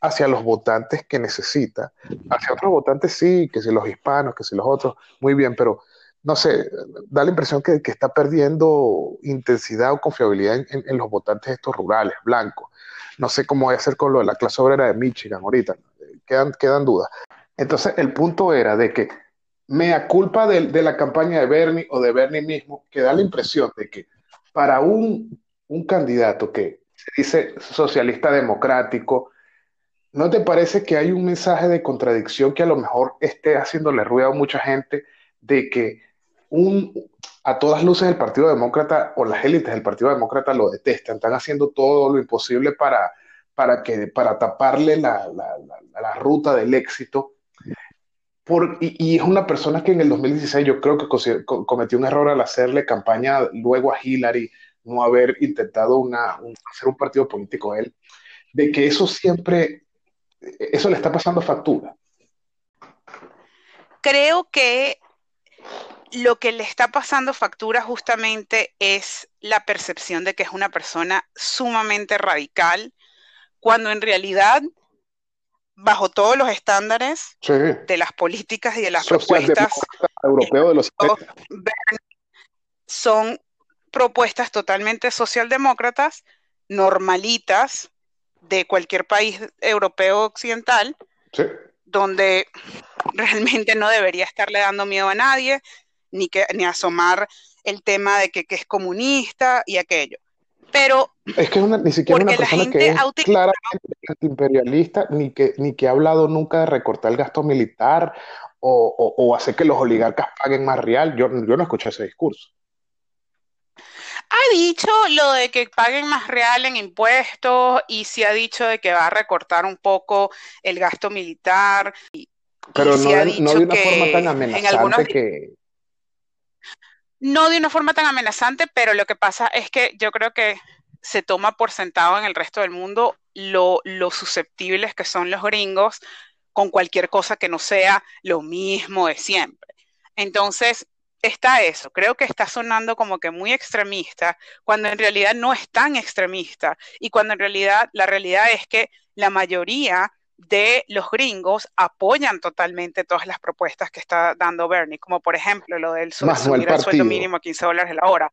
[SPEAKER 2] hacia los votantes que necesita. Hacia otros votantes sí, que si los hispanos, que si los otros, muy bien, pero no sé, da la impresión que, está perdiendo intensidad o confiabilidad en, los votantes estos rurales, blancos. No sé cómo va a hacer con lo de la clase obrera de Michigan ahorita, quedan, quedan dudas. Entonces, el punto era de que mea culpa de, la campaña de Bernie o de Bernie mismo, que da la impresión de que para un, un candidato que se dice socialista democrático, ¿No te parece que hay un mensaje de contradicción que a lo mejor esté haciéndole ruido a mucha gente de que un, a todas luces el Partido Demócrata o las élites del Partido Demócrata lo detestan, están haciendo todo lo imposible para, para, que, para taparle la, la, ruta del éxito? Por, y, es una persona que en el 2016 yo creo que cometió un error al hacerle campaña luego a Hillary, no haber intentado una, hacer un partido político él, de que eso siempre eso le está pasando factura.
[SPEAKER 3] Creo que lo que le está pasando factura justamente es la percepción de que es una persona sumamente radical, cuando en realidad bajo todos los estándares de las políticas y de las propuestas
[SPEAKER 2] europeo de los
[SPEAKER 3] son propuestas totalmente socialdemócratas, normalitas de cualquier país europeo occidental, donde realmente no debería estarle dando miedo a nadie, ni, que, ni asomar el tema de que, que es comunista y aquello. Pero
[SPEAKER 2] es que ni siquiera una persona que es claramente imperialista, ni que, ni que ha hablado nunca de recortar el gasto militar o, o, hacer que los oligarcas paguen más real. Yo, yo no escuché ese discurso.
[SPEAKER 3] Ha dicho lo de que paguen más real en impuestos y sí ha dicho de que va a recortar un poco el gasto militar.
[SPEAKER 2] Pero no, no, de una forma tan amenazante que
[SPEAKER 3] no de una forma tan amenazante, pero lo que pasa es que yo creo que se toma por sentado en el resto del mundo lo, susceptibles que son los gringos con cualquier cosa que no sea lo mismo de siempre. Entonces, está eso, creo que está sonando como que muy extremista, cuando en realidad no es tan extremista y cuando en realidad la realidad es que la mayoría de los gringos apoyan totalmente todas las propuestas que está dando Bernie, como por ejemplo lo del subir el, sueldo mínimo a 15 dólares la hora.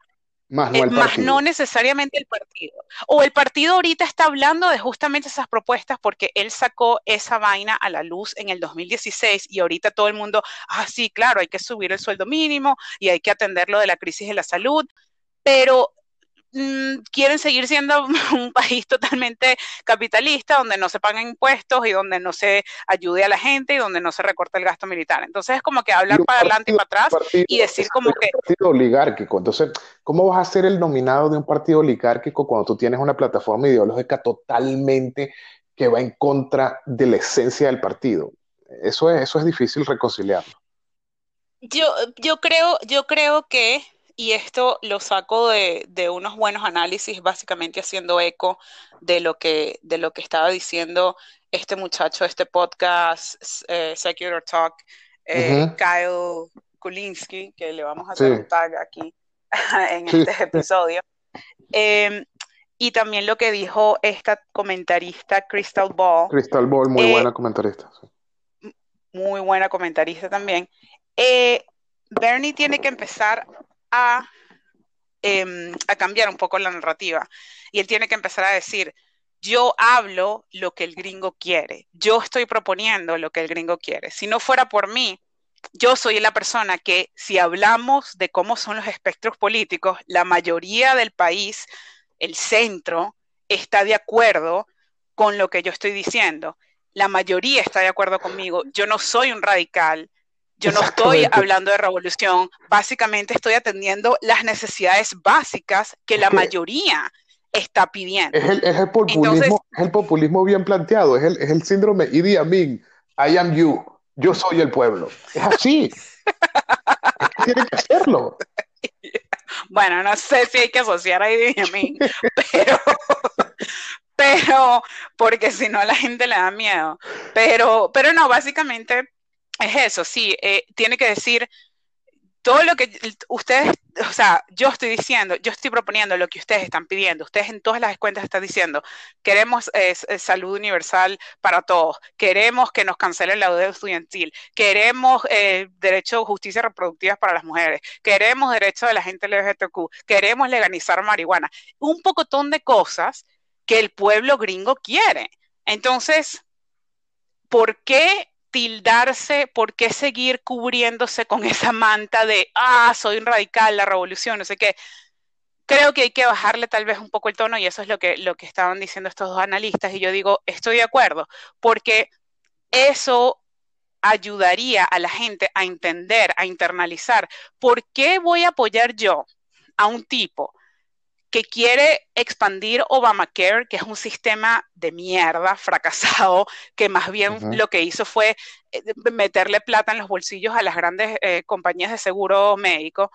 [SPEAKER 2] Más no,
[SPEAKER 3] eh, más no, necesariamente el partido. O el partido ahorita está hablando de justamente esas propuestas porque él sacó esa vaina a la luz en el 2016 y ahorita todo el mundo, ah, sí, claro, hay que subir el sueldo mínimo y hay que atender lo de la crisis de la salud, pero Mm, quieren seguir siendo <laughs> un país totalmente capitalista, donde no se pagan impuestos y donde no se ayude a la gente y donde no se recorta el gasto militar. Entonces es como que hablar para adelante y para atrás y decir como que...
[SPEAKER 2] Un partido oligárquico. Entonces, ¿cómo vas a ser el nominado de un partido oligárquico cuando tú tienes una plataforma ideológica totalmente que va en contra de la esencia del partido? Eso es, eso es difícil reconciliarlo.
[SPEAKER 3] Yo, yo, creo, yo creo que y esto lo saco de, unos buenos análisis, básicamente haciendo eco de lo que, de lo que estaba diciendo este muchacho, este podcast, eh, Secular Talk, eh, Kyle Kulinski, que le vamos a hacer un tag aquí <laughs> en este episodio. Em, y también lo que dijo esta comentarista Crystal Ball.
[SPEAKER 2] Crystal Ball, muy eh, buena comentarista.
[SPEAKER 3] Muy buena comentarista también. Bernie tiene que empezar Em, a, cambiar un poco la narrativa. Y él tiene que empezar a decir, yo hablo lo que el gringo quiere, yo estoy proponiendo lo que el gringo quiere. Si no fuera por mí, yo soy la persona que si hablamos de cómo son los espectros políticos, la mayoría del país, el centro, está de acuerdo con lo que yo estoy diciendo. La mayoría está de acuerdo conmigo. Yo no soy un radical. Yo no estoy hablando de revolución, básicamente estoy atendiendo las necesidades básicas que la mayoría está pidiendo.
[SPEAKER 2] Es el, populismo, el populismo bien planteado, es el, es el síndrome Idi Amin, I am you, yo soy el pueblo. Es así. <laughs> tiene que hacerlo.
[SPEAKER 3] Bueno, no sé si hay que asociar a Idi Amin, pero, <laughs> pero, porque si no la gente le da miedo. Pero, pero no, básicamente es eso, sí, eh, tiene que decir todo lo que ustedes, o sea, yo estoy diciendo, yo estoy proponiendo lo que ustedes están pidiendo, ustedes en todas las cuentas están diciendo, queremos salud universal para todos, queremos que nos cancelen la deuda estudiantil, queremos eh, derecho justicia reproductiva para las mujeres, queremos derecho de la gente LGBTQ, queremos legalizar marihuana, un pocotón de cosas que el pueblo gringo quiere. Entonces, ¿por qué tildarse, por qué seguir cubriéndose con esa manta de, ah, soy un radical, la revolución, no sé qué. Creo que hay que bajarle tal vez un poco el tono y eso es lo que, lo que estaban diciendo estos dos analistas y yo digo, estoy de acuerdo, porque eso ayudaría a la gente a entender, a internalizar, ¿por qué voy a apoyar yo a un tipo que quiere expandir Obamacare, que es un sistema de mierda, fracasado, que más bien lo que hizo fue eh, meterle plata en los bolsillos a las grandes eh, compañías de seguro médico.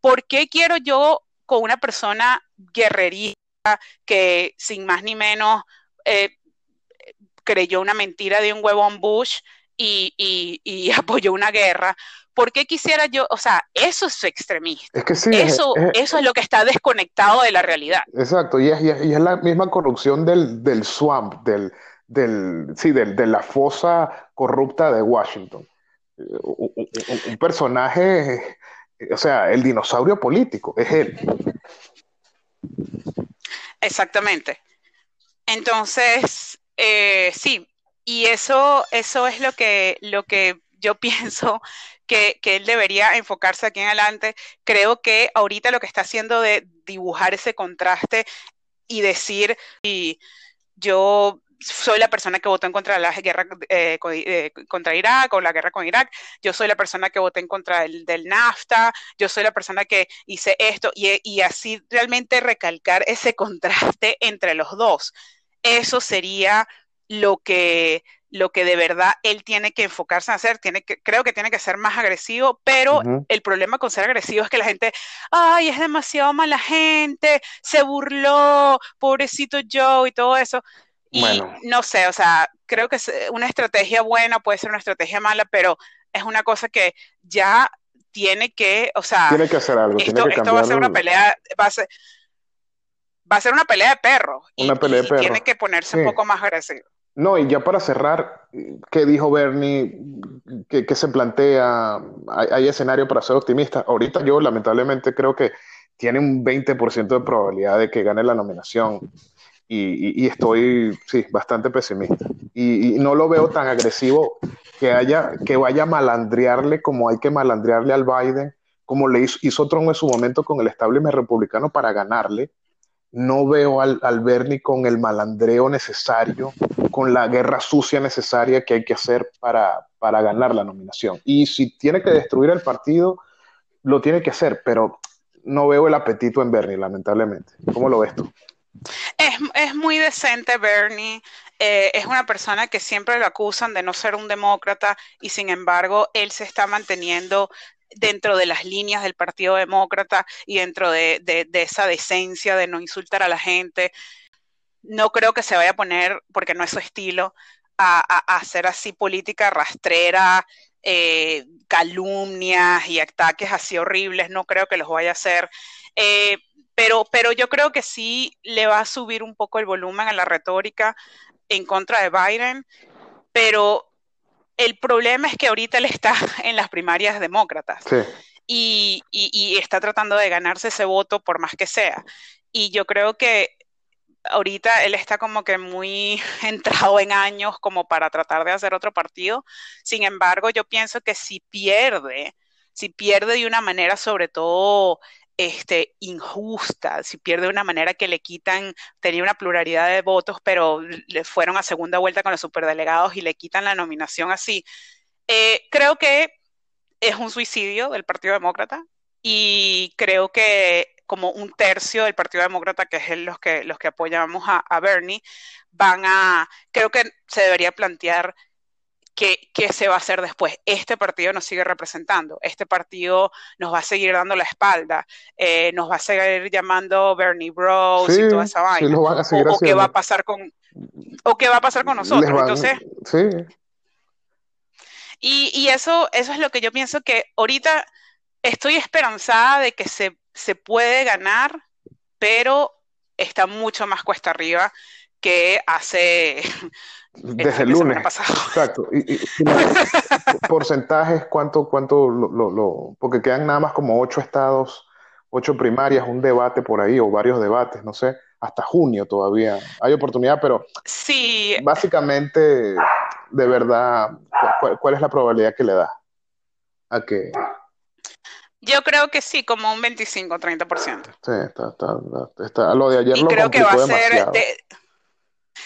[SPEAKER 3] ¿Por qué quiero yo con una persona guerrerista que sin más ni menos eh, creyó una mentira de un huevón Bush y, y <laughs> apoyó una guerra? ¿Por qué quisiera yo? O sea, eso es extremista.
[SPEAKER 2] Es que sí,
[SPEAKER 3] eso, es, eso es lo que está desconectado de la realidad.
[SPEAKER 2] Exacto, y es, y es, la misma corrupción del, del swamp, del, del, sí, del, de la fosa corrupta de Washington. Un, personaje, o sea, el dinosaurio político, es él.
[SPEAKER 3] Exactamente. Entonces, eh, sí, y eso, eso es lo que, lo que yo <laughs> pienso que, él debería enfocarse aquí en adelante. Creo que ahorita lo que está haciendo de dibujar ese contraste y decir, y yo soy la persona que votó en contra de la guerra eh, eh, contra Irak o la guerra con Irak, yo soy la persona que voté en contra del, NAFTA, yo soy la persona que hice esto y, así realmente recalcar ese contraste entre los dos. Eso sería lo que, lo que de verdad él tiene que enfocarse en hacer, tiene que, creo que tiene que ser más agresivo, pero el problema con ser agresivo es que la gente, ay, es demasiado mala gente, se burló, pobrecito Joe y todo eso. Y no sé, o sea, creo que una estrategia buena puede ser una estrategia mala, pero es una cosa que ya tiene que, o sea,
[SPEAKER 2] tiene que hacer algo.
[SPEAKER 3] Esto, esto va a ser una pelea, va a ser, va a ser una pelea de perros.
[SPEAKER 2] Una pelea de perros.
[SPEAKER 3] Tiene que ponerse un poco más agresivo.
[SPEAKER 2] No, y ya para cerrar, ¿qué dijo Bernie? ¿Qué, se plantea? ¿Hay, escenario para ser optimista? Ahorita yo lamentablemente creo que tiene un 20% de probabilidad de que gane la nominación y, estoy, sí, bastante pesimista. Y, no lo veo tan agresivo que, haya, que vaya a malandrearle como hay que malandrearle al Biden, como le hizo, hizo Trump en su momento con el establishment republicano para ganarle. No veo al, al Bernie con el malandreo necesario, con la guerra sucia necesaria que hay que hacer para, para ganar la nominación. Y si tiene que destruir el partido, lo tiene que hacer, pero no veo el apetito en Bernie, lamentablemente. ¿Cómo lo ves tú?
[SPEAKER 3] Es, es muy decente Bernie. Eh, es una persona que siempre lo acusan de no ser un demócrata y sin embargo él se está manteniendo dentro de las líneas del Partido Demócrata y dentro de, de, esa decencia de no insultar a la gente. No creo que se vaya a poner, porque no es su estilo, a, a, hacer así política rastrera, eh, calumnias y ataques así horribles. No creo que los vaya a hacer. Eh, pero, pero yo creo que sí le va a subir un poco el volumen a la retórica en contra de Biden, pero el problema es que ahorita él está <laughs> en las primarias demócratas y, y, está tratando de ganarse ese voto por más que sea. Y yo creo que ahorita él está como que muy <laughs> entrado en años como para tratar de hacer otro partido. Sin embargo, yo pienso que si pierde, si pierde de una manera sobre todo este, injusta, si pierde de una manera que le quitan, tenía una pluralidad de votos, pero le fueron a segunda vuelta con los superdelegados y le quitan la nominación así. Eh, creo que es un suicidio del Partido Demócrata y creo que como un tercio del Partido Demócrata, que es los que, los que apoyamos a, a Bernie, van a, creo que se debería plantear ¿qué, se va a hacer después? Este partido nos sigue representando, este partido nos va a seguir dando la espalda, eh, nos va a seguir llamando Bernie Bros y toda esa vaina. o, qué va a pasar con o qué va a pasar con nosotros. Entonces,
[SPEAKER 2] sí.
[SPEAKER 3] Y, y, eso, eso es lo que yo pienso que ahorita estoy esperanzada de que se, se puede ganar, pero está mucho más cuesta arriba que hace <laughs>
[SPEAKER 2] desde el lunes. Exacto. Y, <laughs> porcentajes, ¿cuánto, cuánto lo, lo, Porque quedan nada más como ocho estados, ocho primarias, un debate por ahí, o varios debates, no sé, hasta junio todavía. Hay oportunidad, pero.
[SPEAKER 3] Sí.
[SPEAKER 2] Básicamente, de verdad, ¿cuál, es la probabilidad que le da? A que.
[SPEAKER 3] Yo creo que sí, como un 25-30%.
[SPEAKER 2] Sí, está, está, está, Lo de ayer
[SPEAKER 3] y
[SPEAKER 2] lo
[SPEAKER 3] creo que va
[SPEAKER 2] a
[SPEAKER 3] ser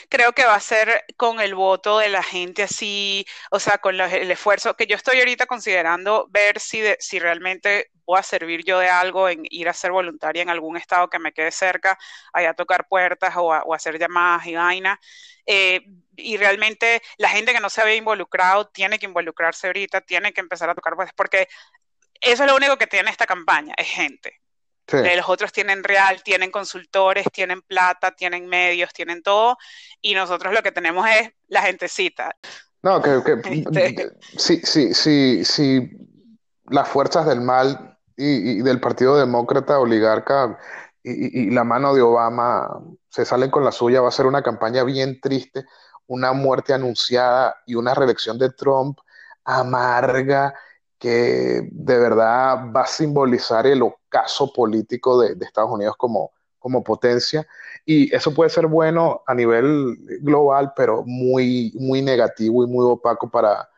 [SPEAKER 3] creo que va a ser con el voto de la gente así, o sea, con el esfuerzo que yo estoy ahorita considerando ver si, si realmente voy a servir yo de algo en ir a ser voluntaria en algún estado que me quede cerca, allá a tocar puertas o a, hacer llamadas y vaina. Eh, y realmente la gente que no se había involucrado tiene que involucrarse ahorita, tiene que empezar a tocar puertas, porque eso es lo único que tiene esta campaña, es gente. Eh, los otros tienen real, tienen consultores, tienen plata, tienen medios, tienen todo, y nosotros lo que tenemos es la gentecita.
[SPEAKER 2] No, que, que <laughs> sí, sí, sí, sí, las fuerzas del mal y, del Partido Demócrata oligarca y, la mano de Obama se salen con la suya, va a ser una campaña bien triste. una muerte anunciada y una reelección de Trump amarga que de verdad va a simbolizar el ocaso político de, Estados Unidos como, como potencia. Y eso puede ser bueno a nivel global, pero muy, muy negativo y muy opaco para,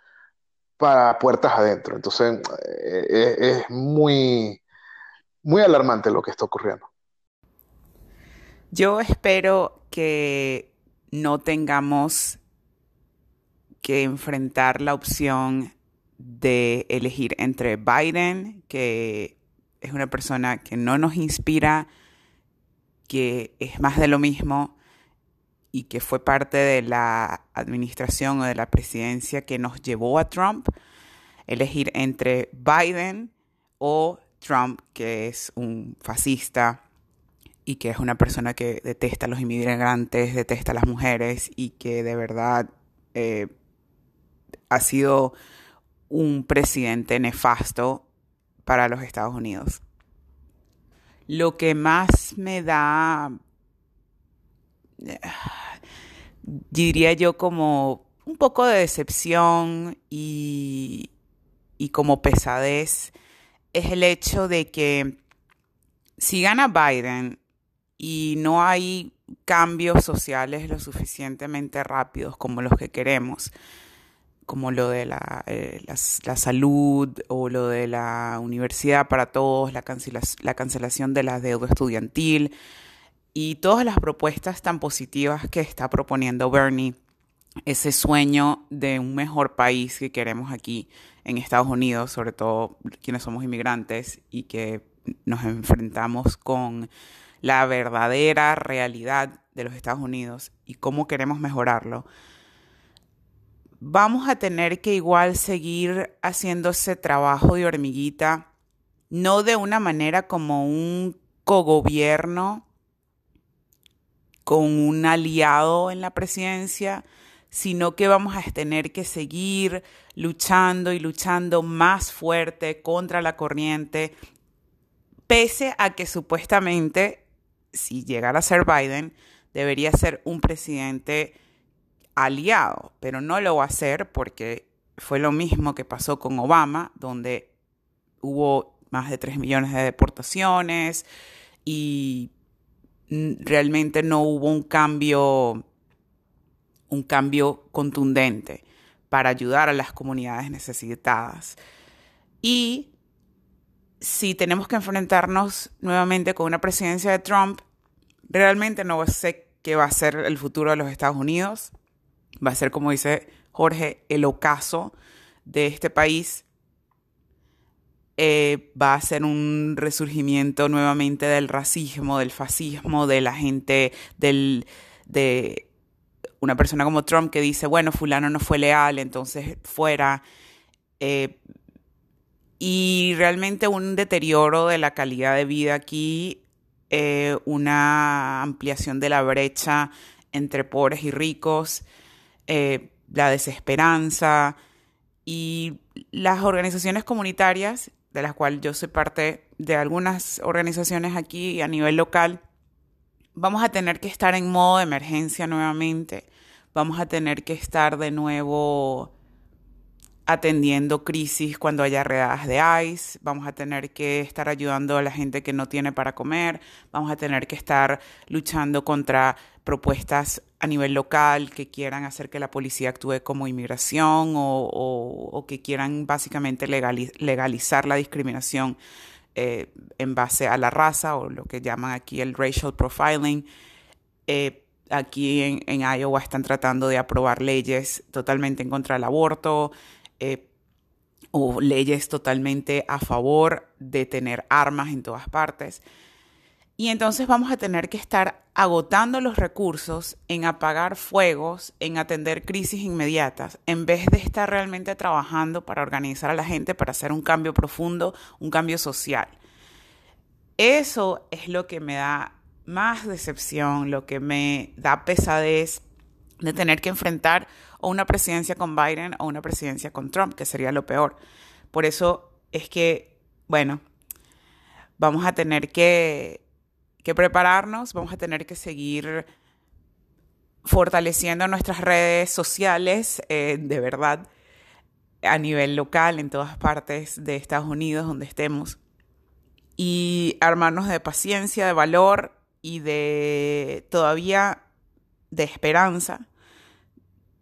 [SPEAKER 2] para puertas adentro. Entonces, eh, es muy, muy alarmante lo que está ocurriendo.
[SPEAKER 3] Yo espero que no tengamos que enfrentar la opción de elegir entre Biden, que es una persona que no nos inspira, que es más de lo mismo y que fue parte de la administración o de la presidencia que nos llevó a Trump, elegir entre Biden o Trump, que es un fascista y que es una persona que detesta a los inmigrantes, detesta a las mujeres y que de verdad eh, ha sido un presidente nefasto para los Estados Unidos. Lo que más me da, diría yo, como un poco de decepción y, y como pesadez, es el hecho de que si gana Biden y no hay cambios sociales lo suficientemente rápidos como los que queremos, como lo de la, eh, salud o lo de la universidad para todos, la, la cancelación de la deuda estudiantil. Y todas las propuestas tan positivas que está proponiendo Bernie, ese sueño de un mejor país que queremos aquí en Estados Unidos, sobre todo quienes somos inmigrantes y que nos enfrentamos con la verdadera realidad de los Estados Unidos y cómo queremos mejorarlo vamos a tener que igual seguir haciendo ese trabajo de hormiguita, no de una manera como un cogobierno con un aliado en la presidencia, sino que vamos a tener que seguir luchando y luchando más fuerte contra la corriente, pese a que supuestamente, si llegara a ser Biden, debería ser un presidente aliado, pero no lo va a hacer porque fue lo mismo que pasó con Obama, donde hubo más de 3 millones de deportaciones y realmente no hubo un cambio un cambio contundente para ayudar a las comunidades necesitadas. Y si tenemos que enfrentarnos nuevamente con una presidencia de Trump, realmente no sé qué va a ser el futuro de los Estados Unidos va a ser, como dice Jorge, el ocaso de este país. Eh, va a ser un resurgimiento nuevamente del racismo, del fascismo, de la gente, del, de una persona como Trump que dice, bueno, fulano no fue leal, entonces fuera. Eh, y realmente un deterioro de la calidad de vida aquí, eh, una ampliación de la brecha entre pobres y ricos, eh, la desesperanza y las organizaciones comunitarias, de las cuales yo soy parte de algunas organizaciones aquí a nivel local, vamos a tener que estar en modo de emergencia nuevamente, vamos a tener que estar de nuevo atendiendo crisis cuando haya redadas de ICE, vamos a tener que estar ayudando a la gente que no tiene para comer, vamos a tener que estar luchando contra propuestas a nivel local que quieran hacer que la policía actúe como inmigración o, que quieran básicamente legalizar la discriminación eh, en base a la raza o lo que llaman aquí el racial profiling. Eh, aquí en, en, Iowa están tratando de aprobar leyes totalmente en contra del aborto. Eh, o leyes totalmente a favor de tener armas en todas partes. Y entonces vamos a tener que estar agotando los recursos en apagar fuegos, en atender crisis inmediatas, en vez de estar realmente trabajando para organizar a la gente, para hacer un cambio profundo, un cambio social. Eso es lo que me da más decepción, lo que me da pesadez de tener que enfrentar o una presidencia con Biden o una presidencia con Trump, que sería lo peor. Por eso es que, bueno, vamos a tener que, que prepararnos, vamos a tener que seguir fortaleciendo nuestras redes sociales, eh, de verdad, a nivel local, en todas partes de Estados Unidos, donde estemos, y armarnos de paciencia, de valor y de todavía de esperanza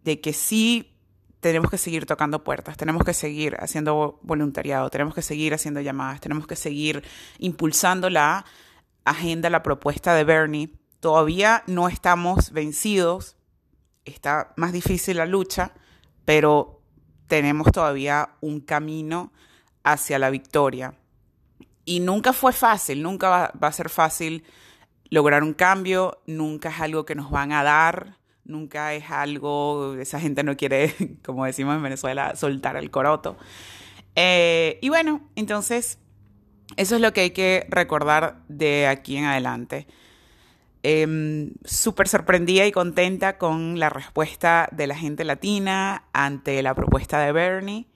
[SPEAKER 3] de que sí tenemos que seguir tocando puertas, tenemos que seguir haciendo voluntariado, tenemos que seguir haciendo llamadas, tenemos que seguir impulsando la agenda, la propuesta de Bernie. Todavía no estamos vencidos, está más difícil la lucha, pero tenemos todavía un camino hacia la victoria. Y nunca fue fácil, nunca va, a ser fácil lograr un cambio, nunca es algo que nos van a dar, nunca es algo, esa gente no quiere, <laughs> como decimos en Venezuela, soltar el coroto. Eh, y bueno, entonces, eso es lo que hay que recordar de aquí en adelante. Eh, Súper sorprendida y contenta con la respuesta de la gente latina ante la propuesta de Bernie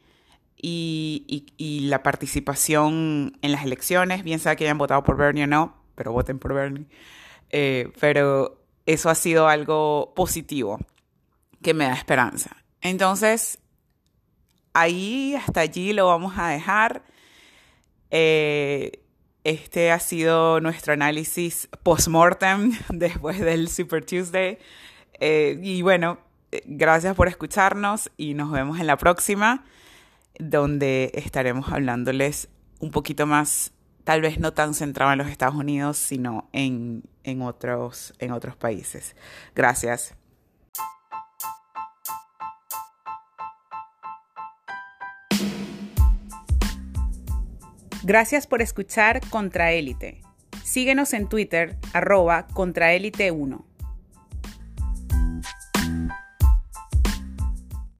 [SPEAKER 3] y, y, la participación en las elecciones, bien sea que hayan votado por Bernie o no, pero voten por Bernie. Eh, pero eso ha sido algo positivo que me da esperanza. Entonces, ahí hasta allí lo vamos a dejar. Eh, este ha sido nuestro análisis post-mortem <laughs> después del Super Tuesday. Eh, y bueno, gracias por escucharnos y nos vemos en la próxima, donde estaremos hablándoles un poquito más tal vez no tan centrado en los Estados Unidos, sino en, en, otros, en otros países. Gracias. Gracias por escuchar Contraélite. Síguenos en Twitter, arroba Contraélite1.